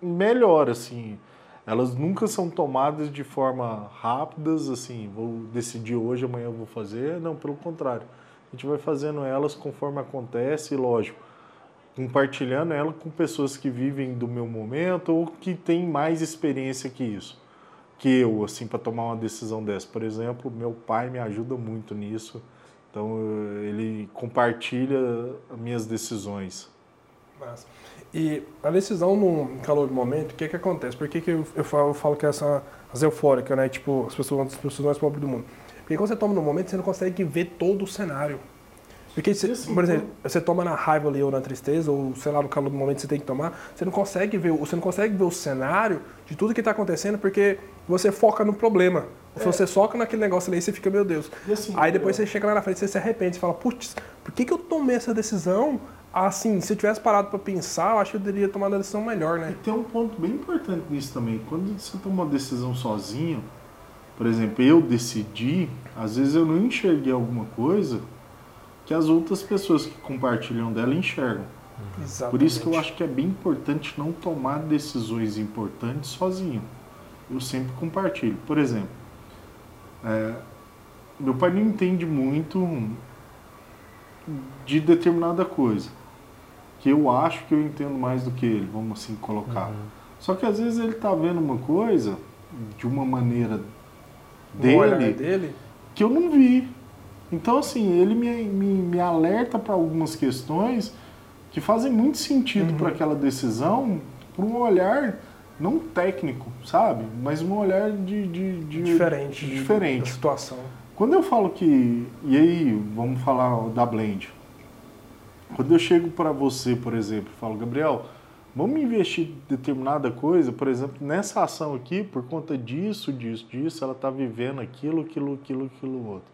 melhor, assim. Elas nunca são tomadas de forma rápidas, assim, vou decidir hoje, amanhã eu vou fazer. Não, pelo contrário. A gente vai fazendo elas conforme acontece, lógico, compartilhando ela com pessoas que vivem do meu momento ou que têm mais experiência que isso. Que eu, assim, para tomar uma decisão dessa. Por exemplo, meu pai me ajuda muito nisso então ele compartilha as minhas decisões. Massa. E a decisão no calor do momento, o que que acontece? Por que, que eu, eu, falo, eu falo que essa as eufóricas, né? Tipo, as pessoas, as pessoas mais pobres do mundo. Porque quando você toma no momento, você não consegue ver todo o cenário. Porque, você, por exemplo, você toma na raiva ali ou na tristeza, ou sei lá, no calor do momento você tem que tomar, você não consegue ver, você não consegue ver o cenário de tudo que está acontecendo porque você foca no problema. É. Se você soca naquele negócio ali, você fica, meu Deus. Assim, Aí depois você chega lá na frente, você se arrepende, você fala, putz, por que, que eu tomei essa decisão? Assim, se eu tivesse parado para pensar, eu acho que eu teria tomado a decisão melhor, né? E tem um ponto bem importante nisso também. Quando você toma uma decisão sozinho, por exemplo, eu decidi, às vezes eu não enxerguei alguma coisa que as outras pessoas que compartilham dela enxergam. Exatamente. Por isso que eu acho que é bem importante não tomar decisões importantes sozinho. Eu sempre compartilho. Por exemplo, é, meu pai não entende muito de determinada coisa. Que eu acho que eu entendo mais do que ele, vamos assim colocar. Uhum. Só que às vezes ele está vendo uma coisa de uma maneira dele, dele que eu não vi. Então, assim, ele me, me, me alerta para algumas questões que fazem muito sentido uhum. para aquela decisão, para um olhar não técnico, sabe? Mas um olhar de, de, de diferente, diferente da situação. Quando eu falo que e aí vamos falar da blend. Quando eu chego para você, por exemplo, falo Gabriel, vamos investir em determinada coisa, por exemplo, nessa ação aqui, por conta disso, disso, disso, ela está vivendo aquilo, aquilo, aquilo, aquilo outro.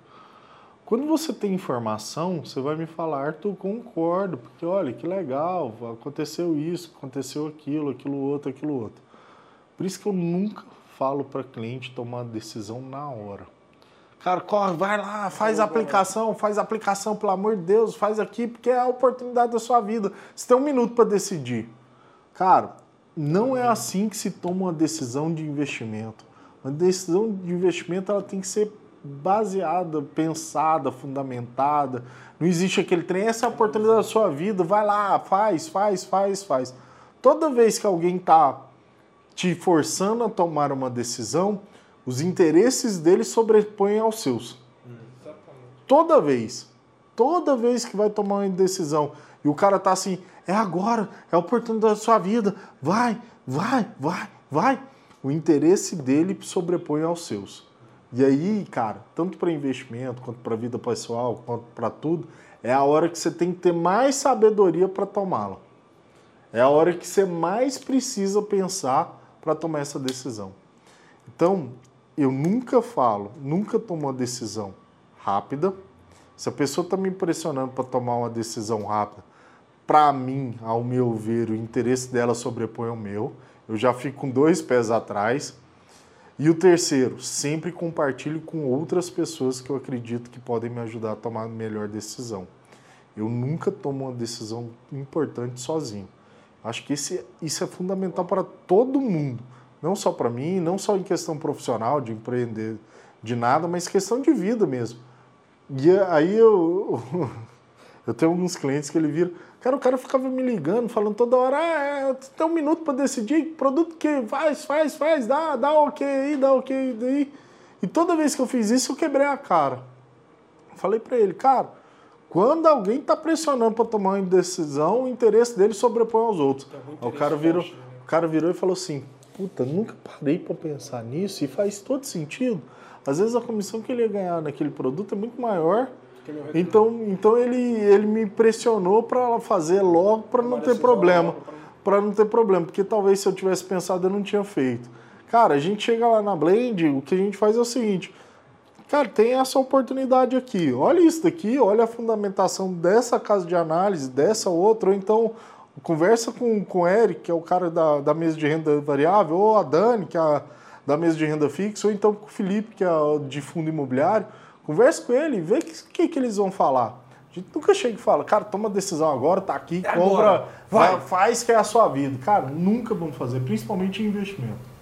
Quando você tem informação, você vai me falar, Arthur, concordo, porque olha que legal, aconteceu isso, aconteceu aquilo, aquilo outro, aquilo outro. Por isso que eu nunca falo para cliente tomar decisão na hora. Cara, corre, vai lá, faz a aplicação, faz a aplicação, pelo amor de Deus, faz aqui, porque é a oportunidade da sua vida. Você tem um minuto para decidir. Cara, não é assim que se toma uma decisão de investimento. Uma decisão de investimento ela tem que ser baseada, pensada, fundamentada. Não existe aquele trem, essa é a oportunidade da sua vida, vai lá, faz, faz, faz, faz. Toda vez que alguém está te forçando a tomar uma decisão, os interesses dele sobrepõem aos seus. Toda vez. Toda vez que vai tomar uma decisão e o cara tá assim, é agora, é a oportunidade da sua vida, vai, vai, vai, vai. o interesse dele sobrepõe aos seus. E aí, cara, tanto para investimento, quanto para vida pessoal, quanto para tudo, é a hora que você tem que ter mais sabedoria para tomá-la. É a hora que você mais precisa pensar para tomar essa decisão. Então, eu nunca falo, nunca tomo uma decisão rápida. Se a pessoa está me impressionando para tomar uma decisão rápida, para mim, ao meu ver, o interesse dela sobrepõe ao meu. Eu já fico com dois pés atrás. E o terceiro, sempre compartilho com outras pessoas que eu acredito que podem me ajudar a tomar a melhor decisão. Eu nunca tomo uma decisão importante sozinho. Acho que esse, isso é fundamental para todo mundo, não só para mim, não só em questão profissional, de empreender, de nada, mas questão de vida mesmo. E aí eu, [LAUGHS] eu tenho alguns clientes que ele viram, cara, o cara ficava me ligando, falando toda hora, ah, é, tem um minuto para decidir, produto que faz, faz, faz, dá, dá ok aí, dá ok daí. E toda vez que eu fiz isso, eu quebrei a cara. Falei para ele, cara, quando alguém está pressionando para tomar uma decisão, o interesse dele sobrepõe aos outros. É o, cara virou, né? o cara virou e falou assim: Puta, nunca parei para pensar nisso e faz todo sentido. Às vezes a comissão que ele ia ganhar naquele produto é muito maior. Então, então ele, ele me pressionou para fazer logo para não ter problema. Para não ter problema, porque talvez se eu tivesse pensado eu não tinha feito. Cara, a gente chega lá na Blend, o que a gente faz é o seguinte: Cara, tem essa oportunidade aqui. Olha isso daqui, olha a fundamentação dessa casa de análise, dessa outra, ou então conversa com, com o Eric, que é o cara da, da mesa de renda variável, ou a Dani, que é a, da mesa de renda fixa, ou então com o Felipe, que é de fundo imobiliário. Conversa com ele, vê o que, que, que eles vão falar. A gente nunca chega e fala, cara, toma decisão agora, tá aqui, é compra, agora. vai, faz que é a sua vida. Cara, nunca vamos fazer, principalmente em investimento.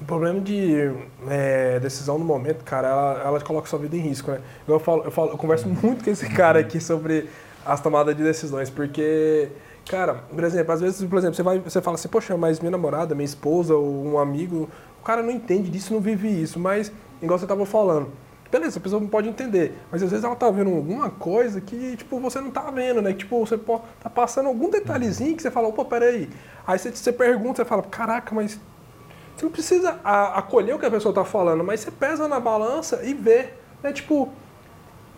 O problema de é, decisão no momento, cara, ela, ela coloca sua vida em risco, né? Eu, falo, eu, falo, eu converso muito com esse cara aqui sobre as tomadas de decisões, porque, cara, por exemplo, às vezes, por exemplo, você, vai, você fala assim, poxa, mas minha namorada, minha esposa ou um amigo, o cara não entende disso, não vive isso, mas, igual você estava falando, beleza, a pessoa não pode entender, mas às vezes ela tá vendo alguma coisa que, tipo, você não tá vendo, né? Que, tipo, você tá passando algum detalhezinho que você fala, opa, peraí. Aí você, você pergunta, você fala, caraca, mas você não precisa acolher o que a pessoa está falando, mas você pesa na balança e vê. Né? Tipo,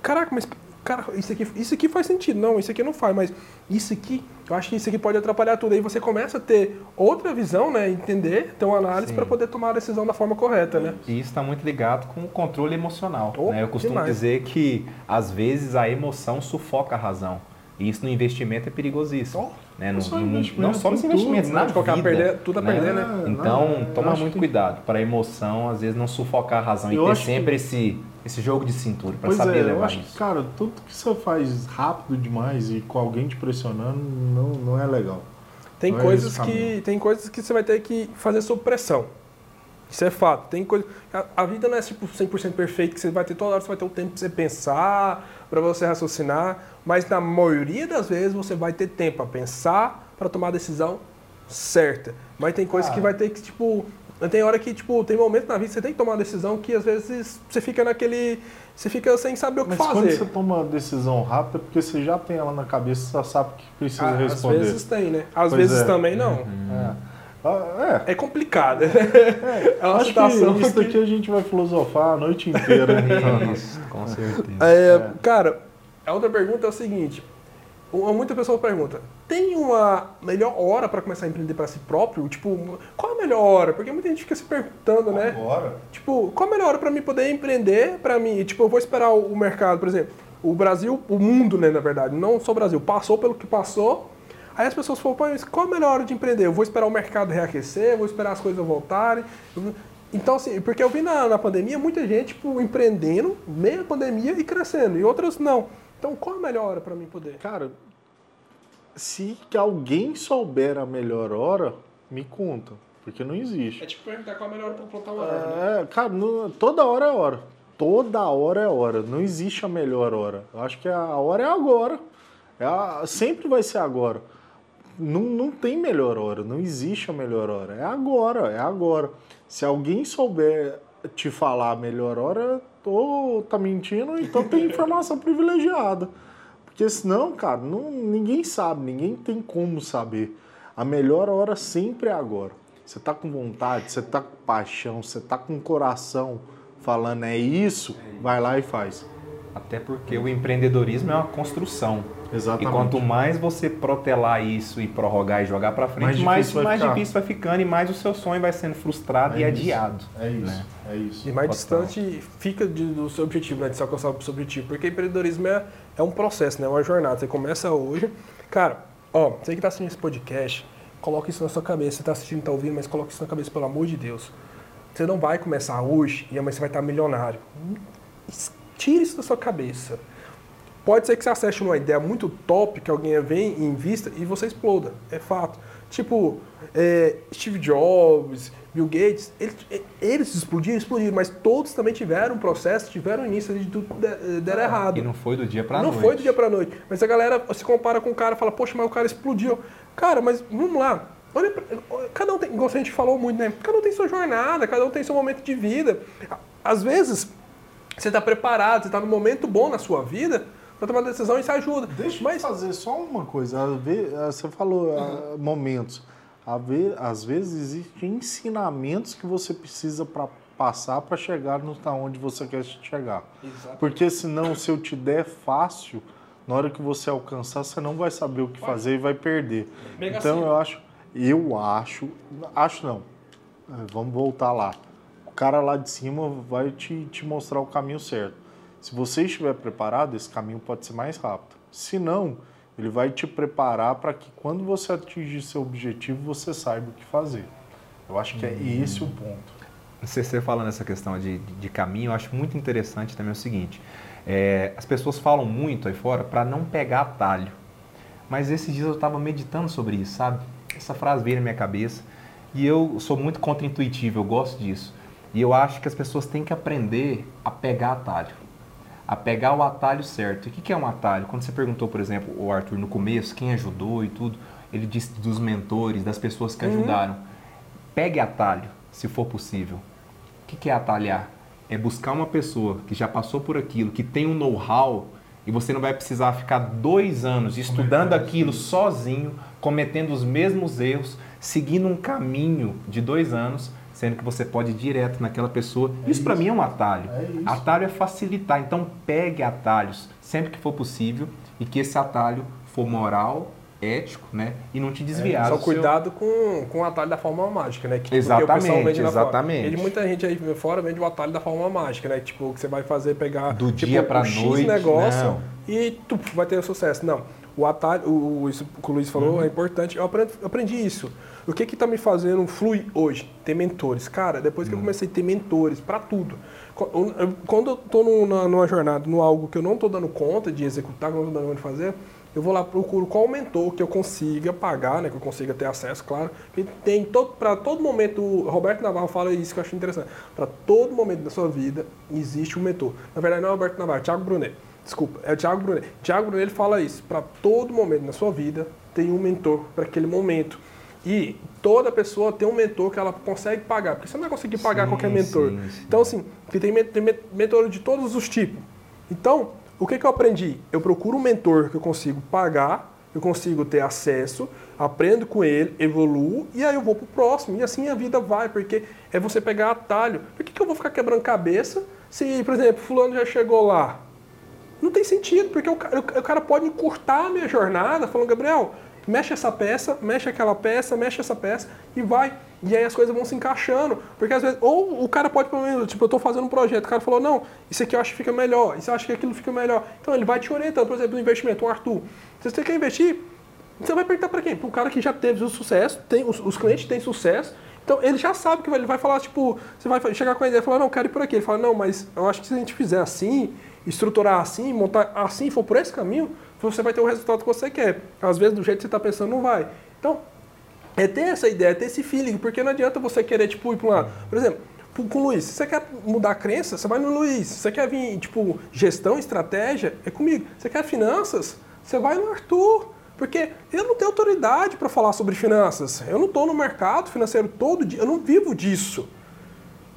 caraca, mas cara, isso aqui, isso aqui faz sentido. Não, isso aqui não faz, mas isso aqui, eu acho que isso aqui pode atrapalhar tudo. Aí você começa a ter outra visão, né? Entender, ter uma análise para poder tomar a decisão da forma correta, né? E isso está muito ligado com o controle emocional. Oh, né? Eu costumo demais. dizer que, às vezes, a emoção sufoca a razão. E isso no investimento é perigosíssimo. Oh. Né? Não, só não, não só nos investimentos, tudo, na né? vida. Perder, tudo a perder, né? né? Então, toma muito que... cuidado para a emoção, às vezes, não sufocar a razão eu e ter sempre que... esse, esse jogo de cintura para saber é, levar eu acho isso. Que, cara, tudo que você faz rápido demais e com alguém te pressionando não, não é legal. Tem, não é coisas é que, tem coisas que você vai ter que fazer sob pressão. Isso é fato. Tem coisa. A, a vida não é tipo 100% perfeita, que você vai ter toda hora, você vai ter o tempo para você pensar, para você raciocinar, mas na maioria das vezes você vai ter tempo para pensar, para tomar a decisão certa. Mas tem coisas ah. que vai ter que, tipo, tem hora que, tipo, tem momentos na vida que você tem que tomar uma decisão que às vezes você fica naquele. Você fica sem saber o que Mas fazer. Mas quando você toma uma decisão rápida, é porque você já tem ela na cabeça, você já sabe o que precisa ah, responder. Às vezes tem, né? Às pois vezes é. também não. Uhum. É. Ah, é. é complicado. É, [LAUGHS] é uma Acho situação que isso daqui a gente vai filosofar a noite inteira. Né? [LAUGHS] Com certeza. É, é. Cara, a outra pergunta é o seguinte. Muita pessoa pergunta, tem uma melhor hora para começar a empreender para si próprio? Tipo, qual a melhor hora? Porque muita gente fica se perguntando, né? Agora? Tipo, qual a melhor hora para mim poder empreender para mim? Tipo, eu vou esperar o mercado, por exemplo, o Brasil, o mundo, né, na verdade, não só o Brasil, passou pelo que passou, Aí as pessoas falam, qual a melhor hora de empreender? Eu vou esperar o mercado reaquecer, vou esperar as coisas voltarem. Então, assim, porque eu vi na, na pandemia muita gente tipo, empreendendo, meia pandemia e crescendo, e outras não. Então, qual a melhor hora para mim poder? Cara, se alguém souber a melhor hora, me conta, porque não existe. É tipo perguntar qual a melhor hora para plantar uma árvore. É, né? cara, não, toda hora é hora. Toda hora é hora. Não existe a melhor hora. Eu acho que a hora é agora. É a, sempre vai ser agora não, não tem melhor hora, não existe a melhor hora. É agora, é agora. Se alguém souber te falar a melhor hora, ou tá mentindo, então tem informação [LAUGHS] privilegiada. Porque senão, cara, não, ninguém sabe, ninguém tem como saber. A melhor hora sempre é agora. você tá com vontade, você tá com paixão, você tá com coração falando é isso, vai lá e faz. Até porque o empreendedorismo é uma construção. Exatamente. E quanto mais você protelar isso e prorrogar e jogar para frente, Mais mais, difícil mais, vai ficar. difícil vai ficando e mais o seu sonho vai sendo frustrado É e isso. adiado. É isso, né? é isso. E mais Total. distante fica de- do seu objetivo, né? De se alcançar o seu objetivo. Porque empreendedorismo é, é um processo, né? É uma jornada. Você começa hoje. Cara, ó, você que tá assistindo esse podcast, coloca isso na sua cabeça. Você tá assistindo, tá ouvindo, mas coloca isso na cabeça, pelo amor de Deus. Você não vai começar hoje e amanhã você vai estar milionário. Tire isso da sua cabeça. Pode ser que você acerte uma ideia muito top que alguém vem e invista e você exploda. É fato. Tipo, é, Steve Jobs, Bill Gates, eles, eles explodiram, explodiram, mas todos também tiveram um processo, tiveram início de tudo der, der errado. E não foi do dia para Não noite. foi do dia pra noite. Mas a galera se compara com o cara e fala, poxa, mas o cara explodiu. Cara, mas vamos lá. Olha, pra- cada um tem, igual a gente falou muito, né? Cada um tem sua jornada, cada um tem seu momento de vida. Às vezes, você está preparado, você está num momento bom na sua vida para tomar decisão e isso ajuda. Deixa mas eu fazer só uma coisa. Você falou ah, momentos. A ve- Às vezes existem ensinamentos que você precisa para passar para chegar no tá onde você quer chegar. Exato. Porque senão, se eu te der fácil, na hora que você alcançar, você não vai saber o que fazer e vai perder. Mega então Sena. eu acho, eu acho, acho não. Eh, Vamos voltar lá. O cara lá de cima vai te, te mostrar o caminho certo. Se você estiver preparado, esse caminho pode ser mais rápido. Se não, ele vai te preparar para que quando você atingir seu objetivo, você saiba o que fazer. Eu acho que é esse o ponto. Você, você falando essa questão de, de, de caminho, eu acho muito interessante também o seguinte: é, as pessoas falam muito aí fora para não pegar atalho. Mas esses dias eu estava meditando sobre isso, sabe? Essa frase veio na minha cabeça e eu sou muito contra-intuitivo, eu gosto disso. E eu acho que as pessoas têm que aprender a pegar atalho, a pegar o atalho certo. E o que que é um atalho? Quando você perguntou, por exemplo, o Arthur no começo, quem ajudou e tudo, ele disse dos mentores, das pessoas que ajudaram. Pegue atalho, se for possível. O que que é atalhar? É buscar uma pessoa que já passou por aquilo, que tem um know-how, e você não vai precisar ficar dois anos estudando aquilo sozinho, cometendo os mesmos erros, seguindo um caminho de dois anos, sendo que você pode ir direto naquela pessoa. isso para mim é um atalho. É. Atalho é facilitar. Então pegue atalhos sempre que for possível e que esse atalho for moral, ético, né? E não te desviar. Só do seu- cuidado com, com o atalho da forma mágica, né? Que, Exatamente, exatamente. Vende muita gente aí fora vende o atalho da forma mágica, né? Tipo, que você vai fazer pegar Do tipo, dia pra um noite, negócio não. e tu, vai ter sucesso. Não. O atalho, o, o- isso que o Luiz falou Uhum. é importante. Eu aprendi, eu aprendi isso. O que que tá me fazendo fluir hoje? Ter mentores. Cara, depois que eu comecei a ter mentores pra tudo. Quando eu tô numa, numa jornada, no algo que eu não tô dando conta de executar, que eu não tô dando conta de fazer, eu vou lá procuro qual mentor que eu consiga pagar, né, que eu consiga ter acesso, claro. E tem todo para todo momento, o Roberto Navarro fala isso que eu acho interessante. Para todo momento da sua vida existe um mentor. Na verdade não é o Roberto Navarro, é o Thiago Brunet. Desculpa, é o Thiago Brunet. Thiago Brunet ele fala isso. Para todo momento na sua vida tem um mentor para aquele momento. E toda pessoa tem um mentor que ela consegue pagar, porque você não vai conseguir pagar Sim, qualquer mentor. sim, sim. Então, assim, tem, tem men- mentor de todos os tipos. Então, o que, que eu aprendi? Eu procuro um mentor que eu consigo pagar, eu consigo ter acesso, aprendo com ele, evoluo, e aí eu vou pro próximo. E assim a vida vai, porque é você pegar atalho. Por que, que eu vou ficar quebrando cabeça se, por exemplo, fulano já chegou lá? Não tem sentido, porque o cara, o cara pode encurtar a minha jornada falando, Gabriel, mexe essa peça, mexe aquela peça, mexe essa peça e vai. E aí as coisas vão se encaixando. Porque às vezes, ou o cara pode, pelo menos, tipo, eu tô fazendo um projeto, o cara falou, não, isso aqui eu acho que fica melhor, isso eu acho que aquilo fica melhor. Então ele vai te orientando, por exemplo, no investimento, o Arthur. Se você quer investir, você vai perguntar para quem? Para o cara que já teve o sucesso, tem, os, os clientes têm sucesso, então ele já sabe que ele vai falar, tipo, você vai chegar com a ideia e falar, não, quero ir por aqui. Ele fala, não, mas eu acho que se a gente fizer assim, estruturar assim, montar assim, for por esse caminho, você vai ter o resultado que você quer. Às vezes, do jeito que você está pensando, não vai. Então, é ter essa ideia, é ter esse feeling, porque não adianta você querer, tipo, ir para um lado. Por exemplo, com o Luiz, se você quer mudar a crença, você vai no Luiz. Se você quer vir, tipo, gestão, estratégia, é comigo. Se você quer finanças, você vai no Arthur. Porque eu não tenho autoridade para falar sobre finanças. Eu não estou no mercado financeiro todo dia, eu não vivo disso.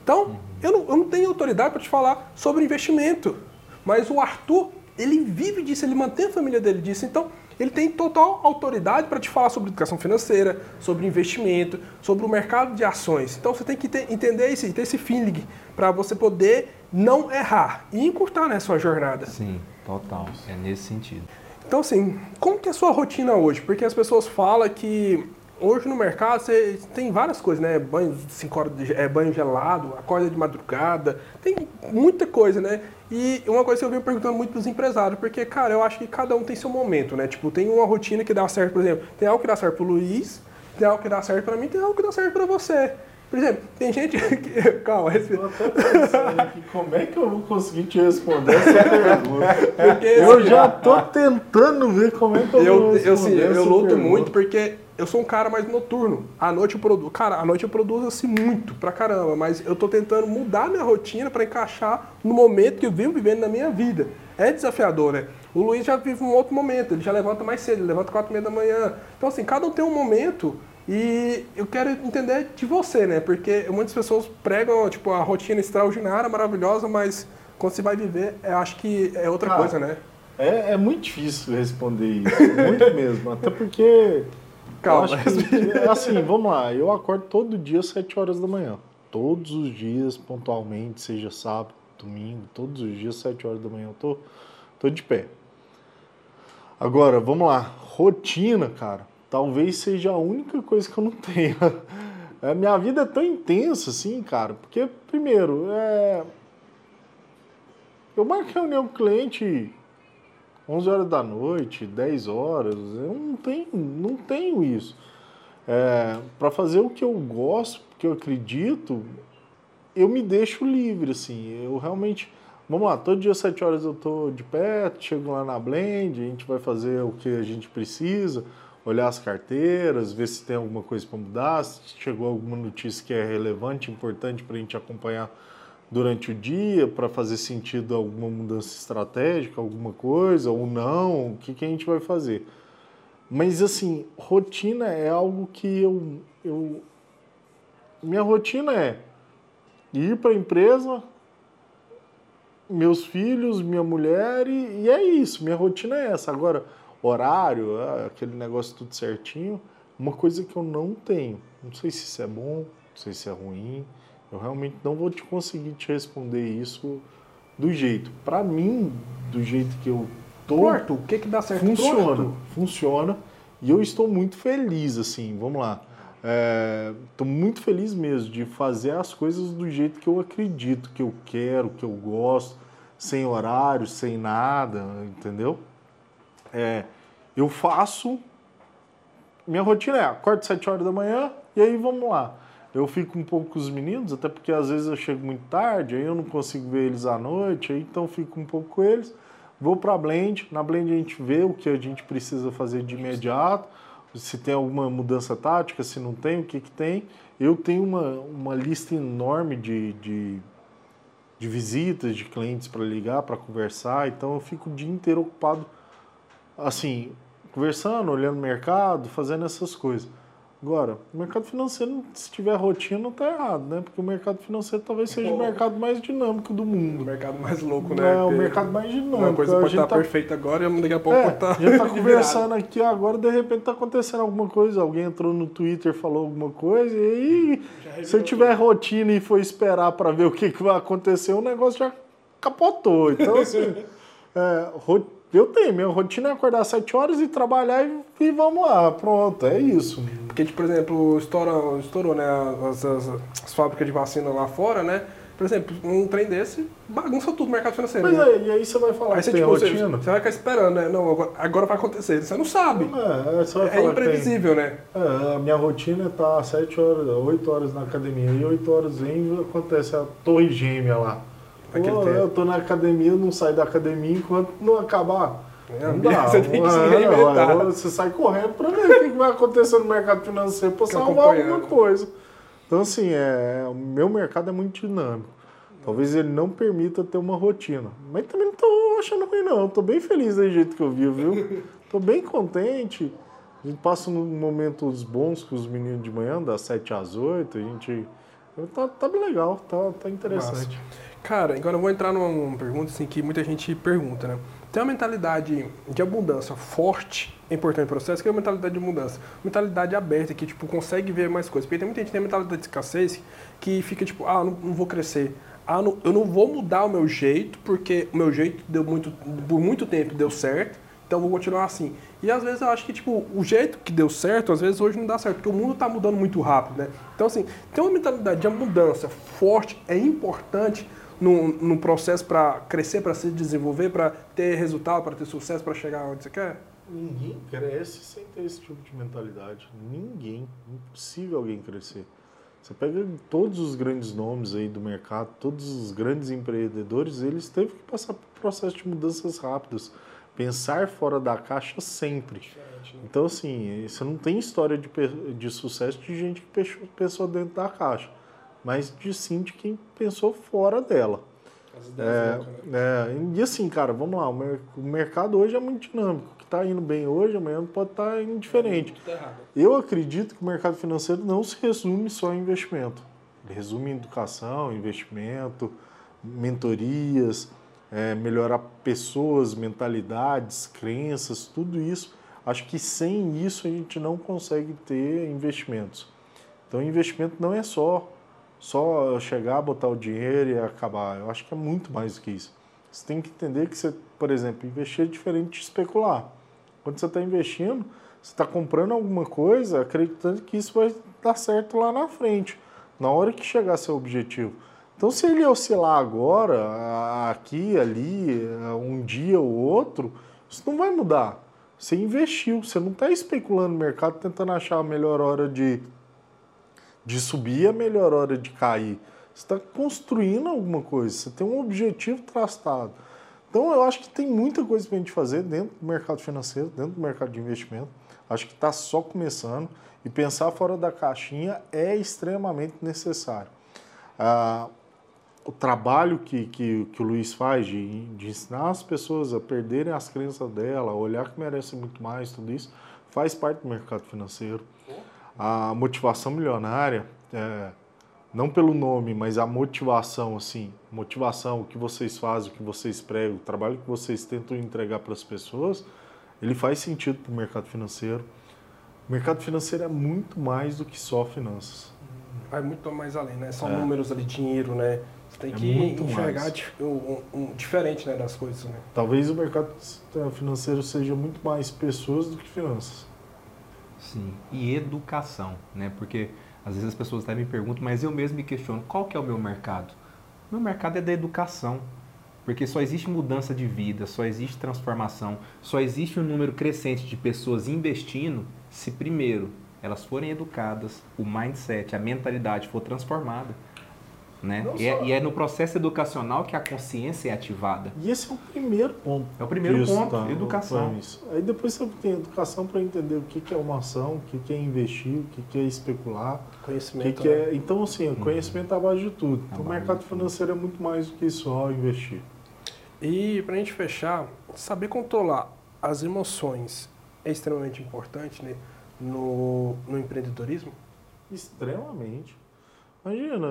Então, eu não, eu não tenho autoridade para te falar sobre investimento. Mas o Arthur, ele vive disso, ele mantém a família dele disso. Então, ele tem total autoridade para te falar sobre educação financeira, sobre investimento, sobre o mercado de ações. Então você tem que ter, entender isso, ter esse feeling para você poder não errar e encurtar né, sua jornada. Sim, total. É nesse sentido. Então, assim, como que é a sua rotina hoje? Porque as pessoas falam que hoje no mercado você tem várias coisas, né? Banho, cinco horas de, é, banho gelado, acorda de madrugada, tem muita coisa, né? E uma coisa que eu venho perguntando muito pros empresários, porque, cara, eu acho que cada um tem seu momento, né? Tipo, tem uma rotina que dá certo, por exemplo, tem algo que dá certo pro Luiz, tem algo que dá certo para mim, tem algo que dá certo para você. Por exemplo, tem gente [LAUGHS] que. Calma, respira. Como é que eu vou conseguir te responder essa [LAUGHS] pergunta? Eu assim, já tô tentando ver como é que eu, eu vou responder. Eu, assim, eu luto pergunta. muito porque eu sou um cara mais noturno. À noite eu produzo. Cara, à noite eu produzo assim muito pra caramba, mas eu tô tentando mudar minha rotina para encaixar no momento que eu vivo vivendo na minha vida. É desafiador, né? O Luiz já vive um outro momento, ele já levanta mais cedo, ele levanta quatro e meia da manhã. Então, assim, cada um tem um momento e eu quero entender de você, né? Porque muitas pessoas pregam, tipo, a rotina extraordinária, maravilhosa, mas quando você vai viver, eu acho que é outra Cara, coisa, né? É, é muito difícil responder isso, muito [LAUGHS] mesmo. Até porque. Calma. Que, assim, vamos lá. Eu acordo todo dia às 7 horas da manhã. Todos os dias, pontualmente, seja sábado, domingo, todos os dias, às 7 horas da manhã, eu tô, tô de pé. Agora, vamos lá. Rotina, cara talvez seja a única coisa que eu não [LAUGHS] tenho. A minha vida é tão intensa assim, cara, porque, primeiro, é... eu marco reunião com o cliente 11 horas da noite, 10 horas, eu não tenho, não tenho isso. É, para fazer o que eu gosto, porque eu acredito, eu me deixo livre, assim, eu realmente... Vamos lá, todo dia às 7 horas eu tô de pé, chego lá na Blend, a gente vai fazer o que a gente precisa, olhar as carteiras, ver se tem alguma coisa para mudar, se chegou alguma notícia que é relevante, importante para a gente acompanhar durante o dia, para fazer sentido alguma mudança estratégica, alguma coisa, ou não, o que, que a gente vai fazer. Mas assim, rotina é algo que eu. eu minha rotina é ir para a empresa, meus filhos, minha mulher, e, e é isso, minha rotina é essa. Agora, horário, ah, aquele negócio tudo certinho. Uma coisa que eu não tenho. Não sei se isso é bom, não sei se é ruim. Eu realmente não vou te conseguir te responder isso do jeito. Para mim, do jeito que eu tô. Porto, o que que dá certo? Funciona, Porto. funciona. E eu estou muito feliz, assim, vamos lá. Estou é, muito feliz mesmo de fazer as coisas do jeito que eu acredito, que eu quero, que eu gosto, sem horário, sem nada, entendeu? É, eu faço. Minha rotina é acordo 7 horas da manhã e aí vamos lá. Eu fico um pouco com os meninos, até porque às vezes eu chego muito tarde, aí eu não consigo ver eles à noite, aí então fico um pouco com eles. Vou para a Blend, na Blend a gente vê o que a gente precisa fazer de imediato, se tem alguma mudança tática, se não tem, o que, que tem. Eu tenho uma, uma lista enorme de, de, de visitas, de clientes para ligar, para conversar, então eu fico o dia inteiro ocupado assim, conversando, olhando o mercado, fazendo essas coisas. Agora, o mercado financeiro, se tiver rotina, não está errado, né? Porque o mercado financeiro talvez seja o mercado mais dinâmico do mundo. O mercado mais louco, né? É, o mercado mais dinâmico. Uma coisa pode estar tá... perfeita agora e daqui a pouco é, pode estar. Tá a gente [LAUGHS] está conversando aqui agora, de repente está acontecendo alguma coisa. Alguém entrou no Twitter, falou alguma coisa, e aí, se tiver rotina e for esperar para ver o que, que vai acontecer, o negócio já capotou. Então, assim, [LAUGHS] é, rotina eu tenho, minha rotina é acordar às 7 horas e trabalhar e, e vamos lá, pronto, é isso. Porque, tipo, por exemplo, estourou, estourou né, as, as, as, fábricas de vacina lá fora, né? Por exemplo, um trem desse bagunça tudo o mercado financeiro. Mas né? aí, e aí você vai falar aí você, tipo, rotina? Você, você, vai ficar esperando, né? Não, agora, agora vai acontecer. Você não sabe. É, é imprevisível, né? É, a minha rotina tá 7 horas, 8 horas na academia e 8 horas em acontece a torre gêmea lá. Pô, eu tô na academia, eu não saio da academia enquanto não acabar. É, não dá, você tem que se reinventar. Você sai correndo para ver o que vai acontecer no mercado financeiro para salvar alguma coisa. Então, assim, é, o meu mercado é muito dinâmico. Talvez ele não permita ter uma rotina. Mas também não estou achando ruim, não. Estou bem feliz do jeito que eu vivo, viu? [LAUGHS] Estou bem contente. A gente passa momentos bons com os meninos de manhã, das 7 às 8. A gente. Tá, tá bem legal, tá, tá interessante. Cara, agora eu vou entrar numa pergunta assim, que muita gente pergunta, né? ter uma mentalidade de abundância forte é importante no processo, que é a mentalidade de abundância. Mentalidade aberta, que tipo, consegue ver mais coisas. Porque tem muita gente que tem a mentalidade de escassez que fica tipo, ah, não, não vou crescer. Ah, não, eu não vou mudar o meu jeito, porque o meu jeito deu muito, por muito tempo deu certo, então vou continuar assim. E às vezes eu acho que tipo, o jeito que deu certo, às vezes hoje não dá certo, porque o mundo está mudando muito rápido, né? Então assim, ter uma mentalidade de mudança forte é importante no, no processo para crescer, para se desenvolver, para ter resultado, para ter sucesso, para chegar onde você quer? Ninguém cresce sem ter esse tipo de mentalidade. Ninguém. Impossível alguém crescer. Você pega todos os grandes nomes aí do mercado, todos os grandes empreendedores, eles teve que passar por processo de mudanças rápidas. Pensar fora da caixa sempre. Né? Então, assim, você não tem história de, de sucesso de gente que pensou dentro da caixa, mas de sim de quem pensou fora dela. É, né? é, e assim, cara, vamos lá, o mercado hoje é muito dinâmico. O que está indo bem hoje, amanhã pode estar tá indo diferente. Eu acredito que o mercado financeiro não se resume só em investimento. Ele resume em educação, investimento, mentorias, é, melhorar pessoas, mentalidades, crenças, tudo isso. Acho que sem isso a gente não consegue ter investimentos. Então, investimento não é só só chegar, botar o dinheiro e acabar. Eu acho que é muito mais do que isso. Você tem que entender que você, por exemplo, investir é diferente de especular. Quando você está investindo, você está comprando alguma coisa acreditando que isso vai dar certo lá na frente, na hora que chegar seu objetivo. Então, se ele oscilar agora, aqui, ali, um dia ou outro, isso não vai mudar. Você investiu, você não está especulando no mercado tentando achar a melhor hora de de subir, a melhor hora de cair. Você está construindo alguma coisa, você tem um objetivo traçado. Então eu acho que tem muita coisa para a gente fazer dentro do mercado financeiro, dentro do mercado de investimento. Acho que está só começando e pensar fora da caixinha é extremamente necessário. Ah, o trabalho que, que, que o Luiz faz de, de ensinar as pessoas a perderem as crenças dela, olhar que merece muito mais, tudo isso, faz parte do mercado financeiro. A motivação milionária, é, não pelo nome, mas a motivação, assim, motivação, o que vocês fazem, o que vocês pregam, o trabalho que vocês tentam entregar para as pessoas, ele faz sentido para o mercado financeiro. O mercado financeiro é muito mais do que só finanças. Vai muito mais além, né? São é. números ali, dinheiro, né? Você tem é que enxergar um, um, diferente né, das coisas, né? Talvez o mercado financeiro seja muito mais pessoas do que finanças. Sim, e educação, né? Porque às vezes as pessoas até me perguntam, mas eu mesmo me questiono, qual que é o meu mercado? O meu mercado é da educação. Porque só existe mudança de vida, só existe transformação, só existe um número crescente de pessoas investindo se primeiro elas forem educadas, o mindset, a mentalidade for transformada. Né? E é, e, é, no processo educacional que a consciência é ativada. E esse é o primeiro ponto. É o primeiro ponto, tá, educação. Aí depois você tem educação para entender o que é uma ação, o que é investir, o que é especular. Conhecimento. Que é... Então, assim, o conhecimento é a base de tudo. Então, o mercado financeiro é muito mais do que só investir. E para a gente fechar, saber controlar as emoções é extremamente importante né? no, no empreendedorismo? Extremamente. Imagina,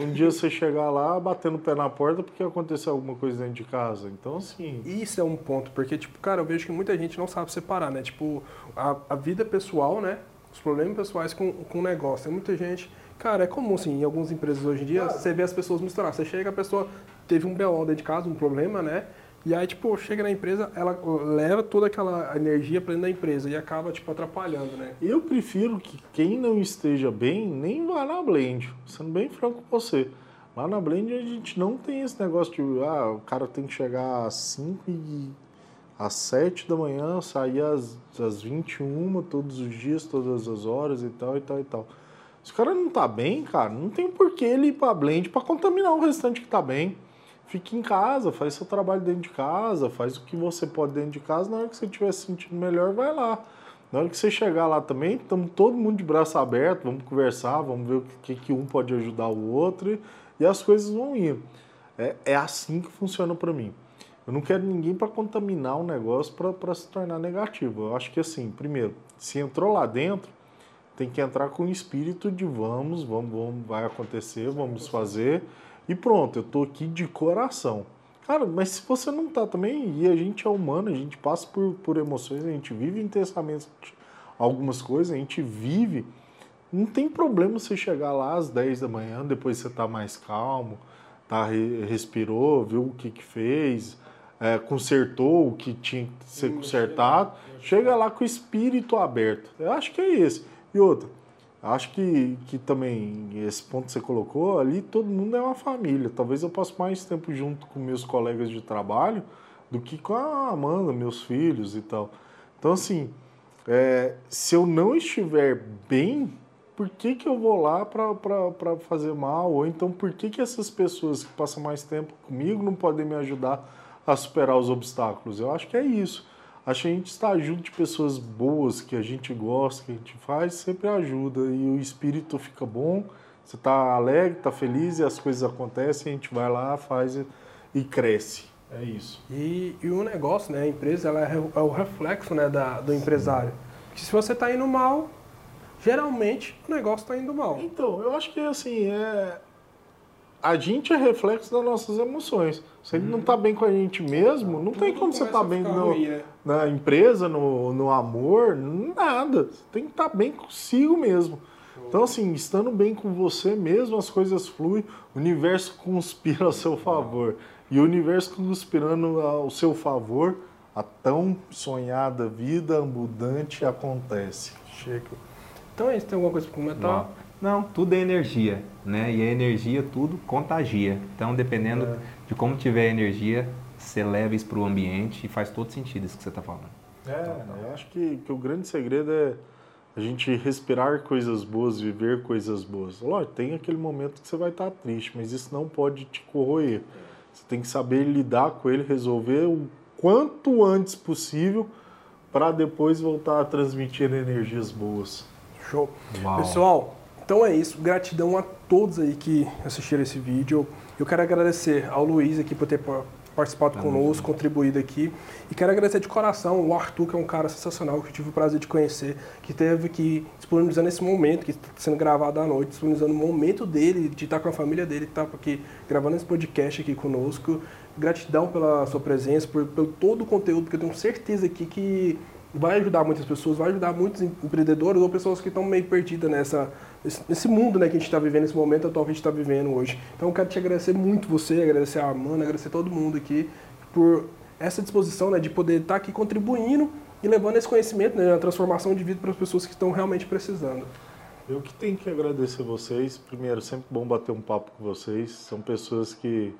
um dia você chegar lá batendo o pé na porta porque aconteceu alguma coisa dentro de casa. Então, assim. Isso é um ponto, porque, tipo, cara, eu vejo que muita gente não sabe separar, né? Tipo, a, a vida pessoal, né? Os problemas pessoais com, com o negócio. Tem muita gente. Cara, é comum, assim, em algumas empresas hoje em dia, claro. você vê as pessoas misturar. Você chega, a pessoa teve um BO dentro de casa, um problema, né? E aí, tipo, chega na empresa, ela leva toda aquela energia para dentro da empresa e acaba, tipo, atrapalhando, né? Eu prefiro que quem não esteja bem nem vá na Blend, sendo bem franco com você. Lá na Blend a gente não tem esse negócio de, ah, o cara tem que chegar às 5 e às 7 da manhã, sair às, às 21 todos os dias, todas as horas e tal e tal e tal. Se o cara não tá bem, cara, não tem por que ele ir pra Blend para contaminar o restante que tá bem fique em casa, faz seu trabalho dentro de casa, faz o que você pode dentro de casa. Na hora que você estiver se sentindo melhor, vai lá. Na hora que você chegar lá também, estamos todo mundo de braço aberto, vamos conversar, vamos ver o que, que um pode ajudar o outro e, as coisas vão ir. É, é assim que funciona para mim. Eu não quero ninguém para contaminar o negócio para se tornar negativo. Eu acho que assim, primeiro, se entrou lá dentro, tem que entrar com o espírito de vamos, vamos, vamos vai acontecer, vamos fazer. E pronto, eu tô aqui de coração. Cara, mas se você não tá também, e a gente é humano, a gente passa por, por emoções, a gente vive intensamente algumas coisas, a gente vive. Não tem problema você chegar lá às 10 da manhã, depois você tá mais calmo, tá, respirou, viu o que que fez, é, consertou o que tinha que ser consertado, chega lá com o espírito aberto. Eu acho que é esse. E outra, acho que, que também esse ponto que você colocou ali, todo mundo é uma família. Talvez eu passe mais tempo junto com meus colegas de trabalho do que com a Amanda, meus filhos e tal. Então, assim, é, se eu não estiver bem, por que, que eu vou lá para fazer mal? Ou então, por que, que essas pessoas que passam mais tempo comigo não podem me ajudar a superar os obstáculos? Eu acho que é isso. Acho que a gente estar junto de pessoas boas, que a gente gosta, que a gente faz, sempre ajuda. E o espírito fica bom, você está alegre, está feliz e as coisas acontecem, a gente vai lá, faz e, cresce. É isso. E, e o negócio, né? A empresa ela é, é o reflexo né, da, do empresário. Porque se você está indo mal, geralmente o negócio está indo mal. Então, eu acho que assim, é, a gente é reflexo das nossas emoções. Se ele não está bem com a gente mesmo, não tem como você estar tá bem ruim, né? Na empresa, no, no amor, nada. Você tem que estar tá bem consigo mesmo. Então, assim, estando bem com você mesmo, as coisas fluem, o universo [LAUGHS] conspira ao seu favor. E o universo conspirando ao seu favor, a tão sonhada vida abundante acontece. Chico. Então é isso, tem alguma coisa para comentar? Não, tudo é energia, né? E a energia tudo contagia. Então, dependendo é. de como tiver a energia, você leva isso para o ambiente e faz todo sentido isso que você está falando. É, então, eu acho que, que o grande segredo é a gente respirar coisas boas, viver coisas boas. Lógico, tem aquele momento que você vai estar triste, mas isso não pode te corroer. Você tem que saber lidar com ele, resolver o quanto antes possível para depois voltar a transmitir energias boas. Show. Uau. Pessoal, então é isso. Gratidão a todos aí que assistiram esse vídeo. Eu quero agradecer ao Luiz aqui por ter participado conosco, contribuído aqui. E quero agradecer de coração o Arthur, que é um cara sensacional, que eu tive o prazer de conhecer, que teve que disponibilizando esse momento, que está sendo gravado à noite, disponibilizando o momento dele, de estar com a família dele, estar tá aqui gravando esse podcast aqui conosco. Gratidão pela sua presença, por, pelo todo o conteúdo, porque eu tenho certeza aqui que vai ajudar muitas pessoas, vai ajudar muitos empreendedores ou pessoas que estão meio perdidas nessa, nesse mundo né, que a gente está vivendo, nesse momento atual que a gente está vivendo hoje. Então eu quero te agradecer muito você, agradecer a Amanda, agradecer todo mundo aqui por essa disposição né, de poder estar tá aqui contribuindo e levando esse conhecimento, né, a transformação de vida para as pessoas que estão realmente precisando. Eu que tenho que agradecer vocês. Primeiro, sempre bom bater um papo com vocês. São pessoas que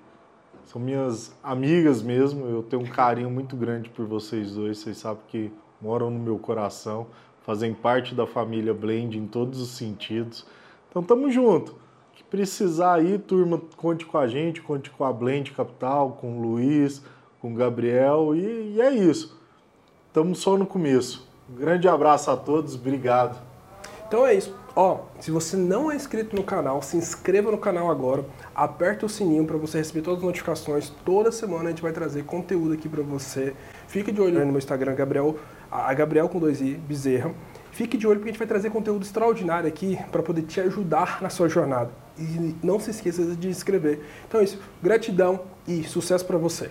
são minhas amigas mesmo. Eu tenho um carinho muito grande por vocês dois. Vocês sabem que moram no meu coração, fazem parte da família Blend em todos os sentidos. Então tamo junto. Que precisar aí, turma, conte com a gente, conte com a Blend Capital, com o Luiz, com o Gabriel e, e é isso. Estamos só no começo. Um grande abraço a todos, obrigado. Então é isso. Ó, se você não é inscrito no canal, se inscreva no canal agora, aperta o sininho para você receber todas as notificações. Toda semana a gente vai trazer conteúdo aqui para você. Fique de olho no meu Instagram, Gabriel a Gabriel com dois i, Bezerra. Fique de olho porque a gente vai trazer conteúdo extraordinário aqui para poder te ajudar na sua jornada. E não se esqueça de se inscrever. Então é isso. Gratidão e sucesso para você.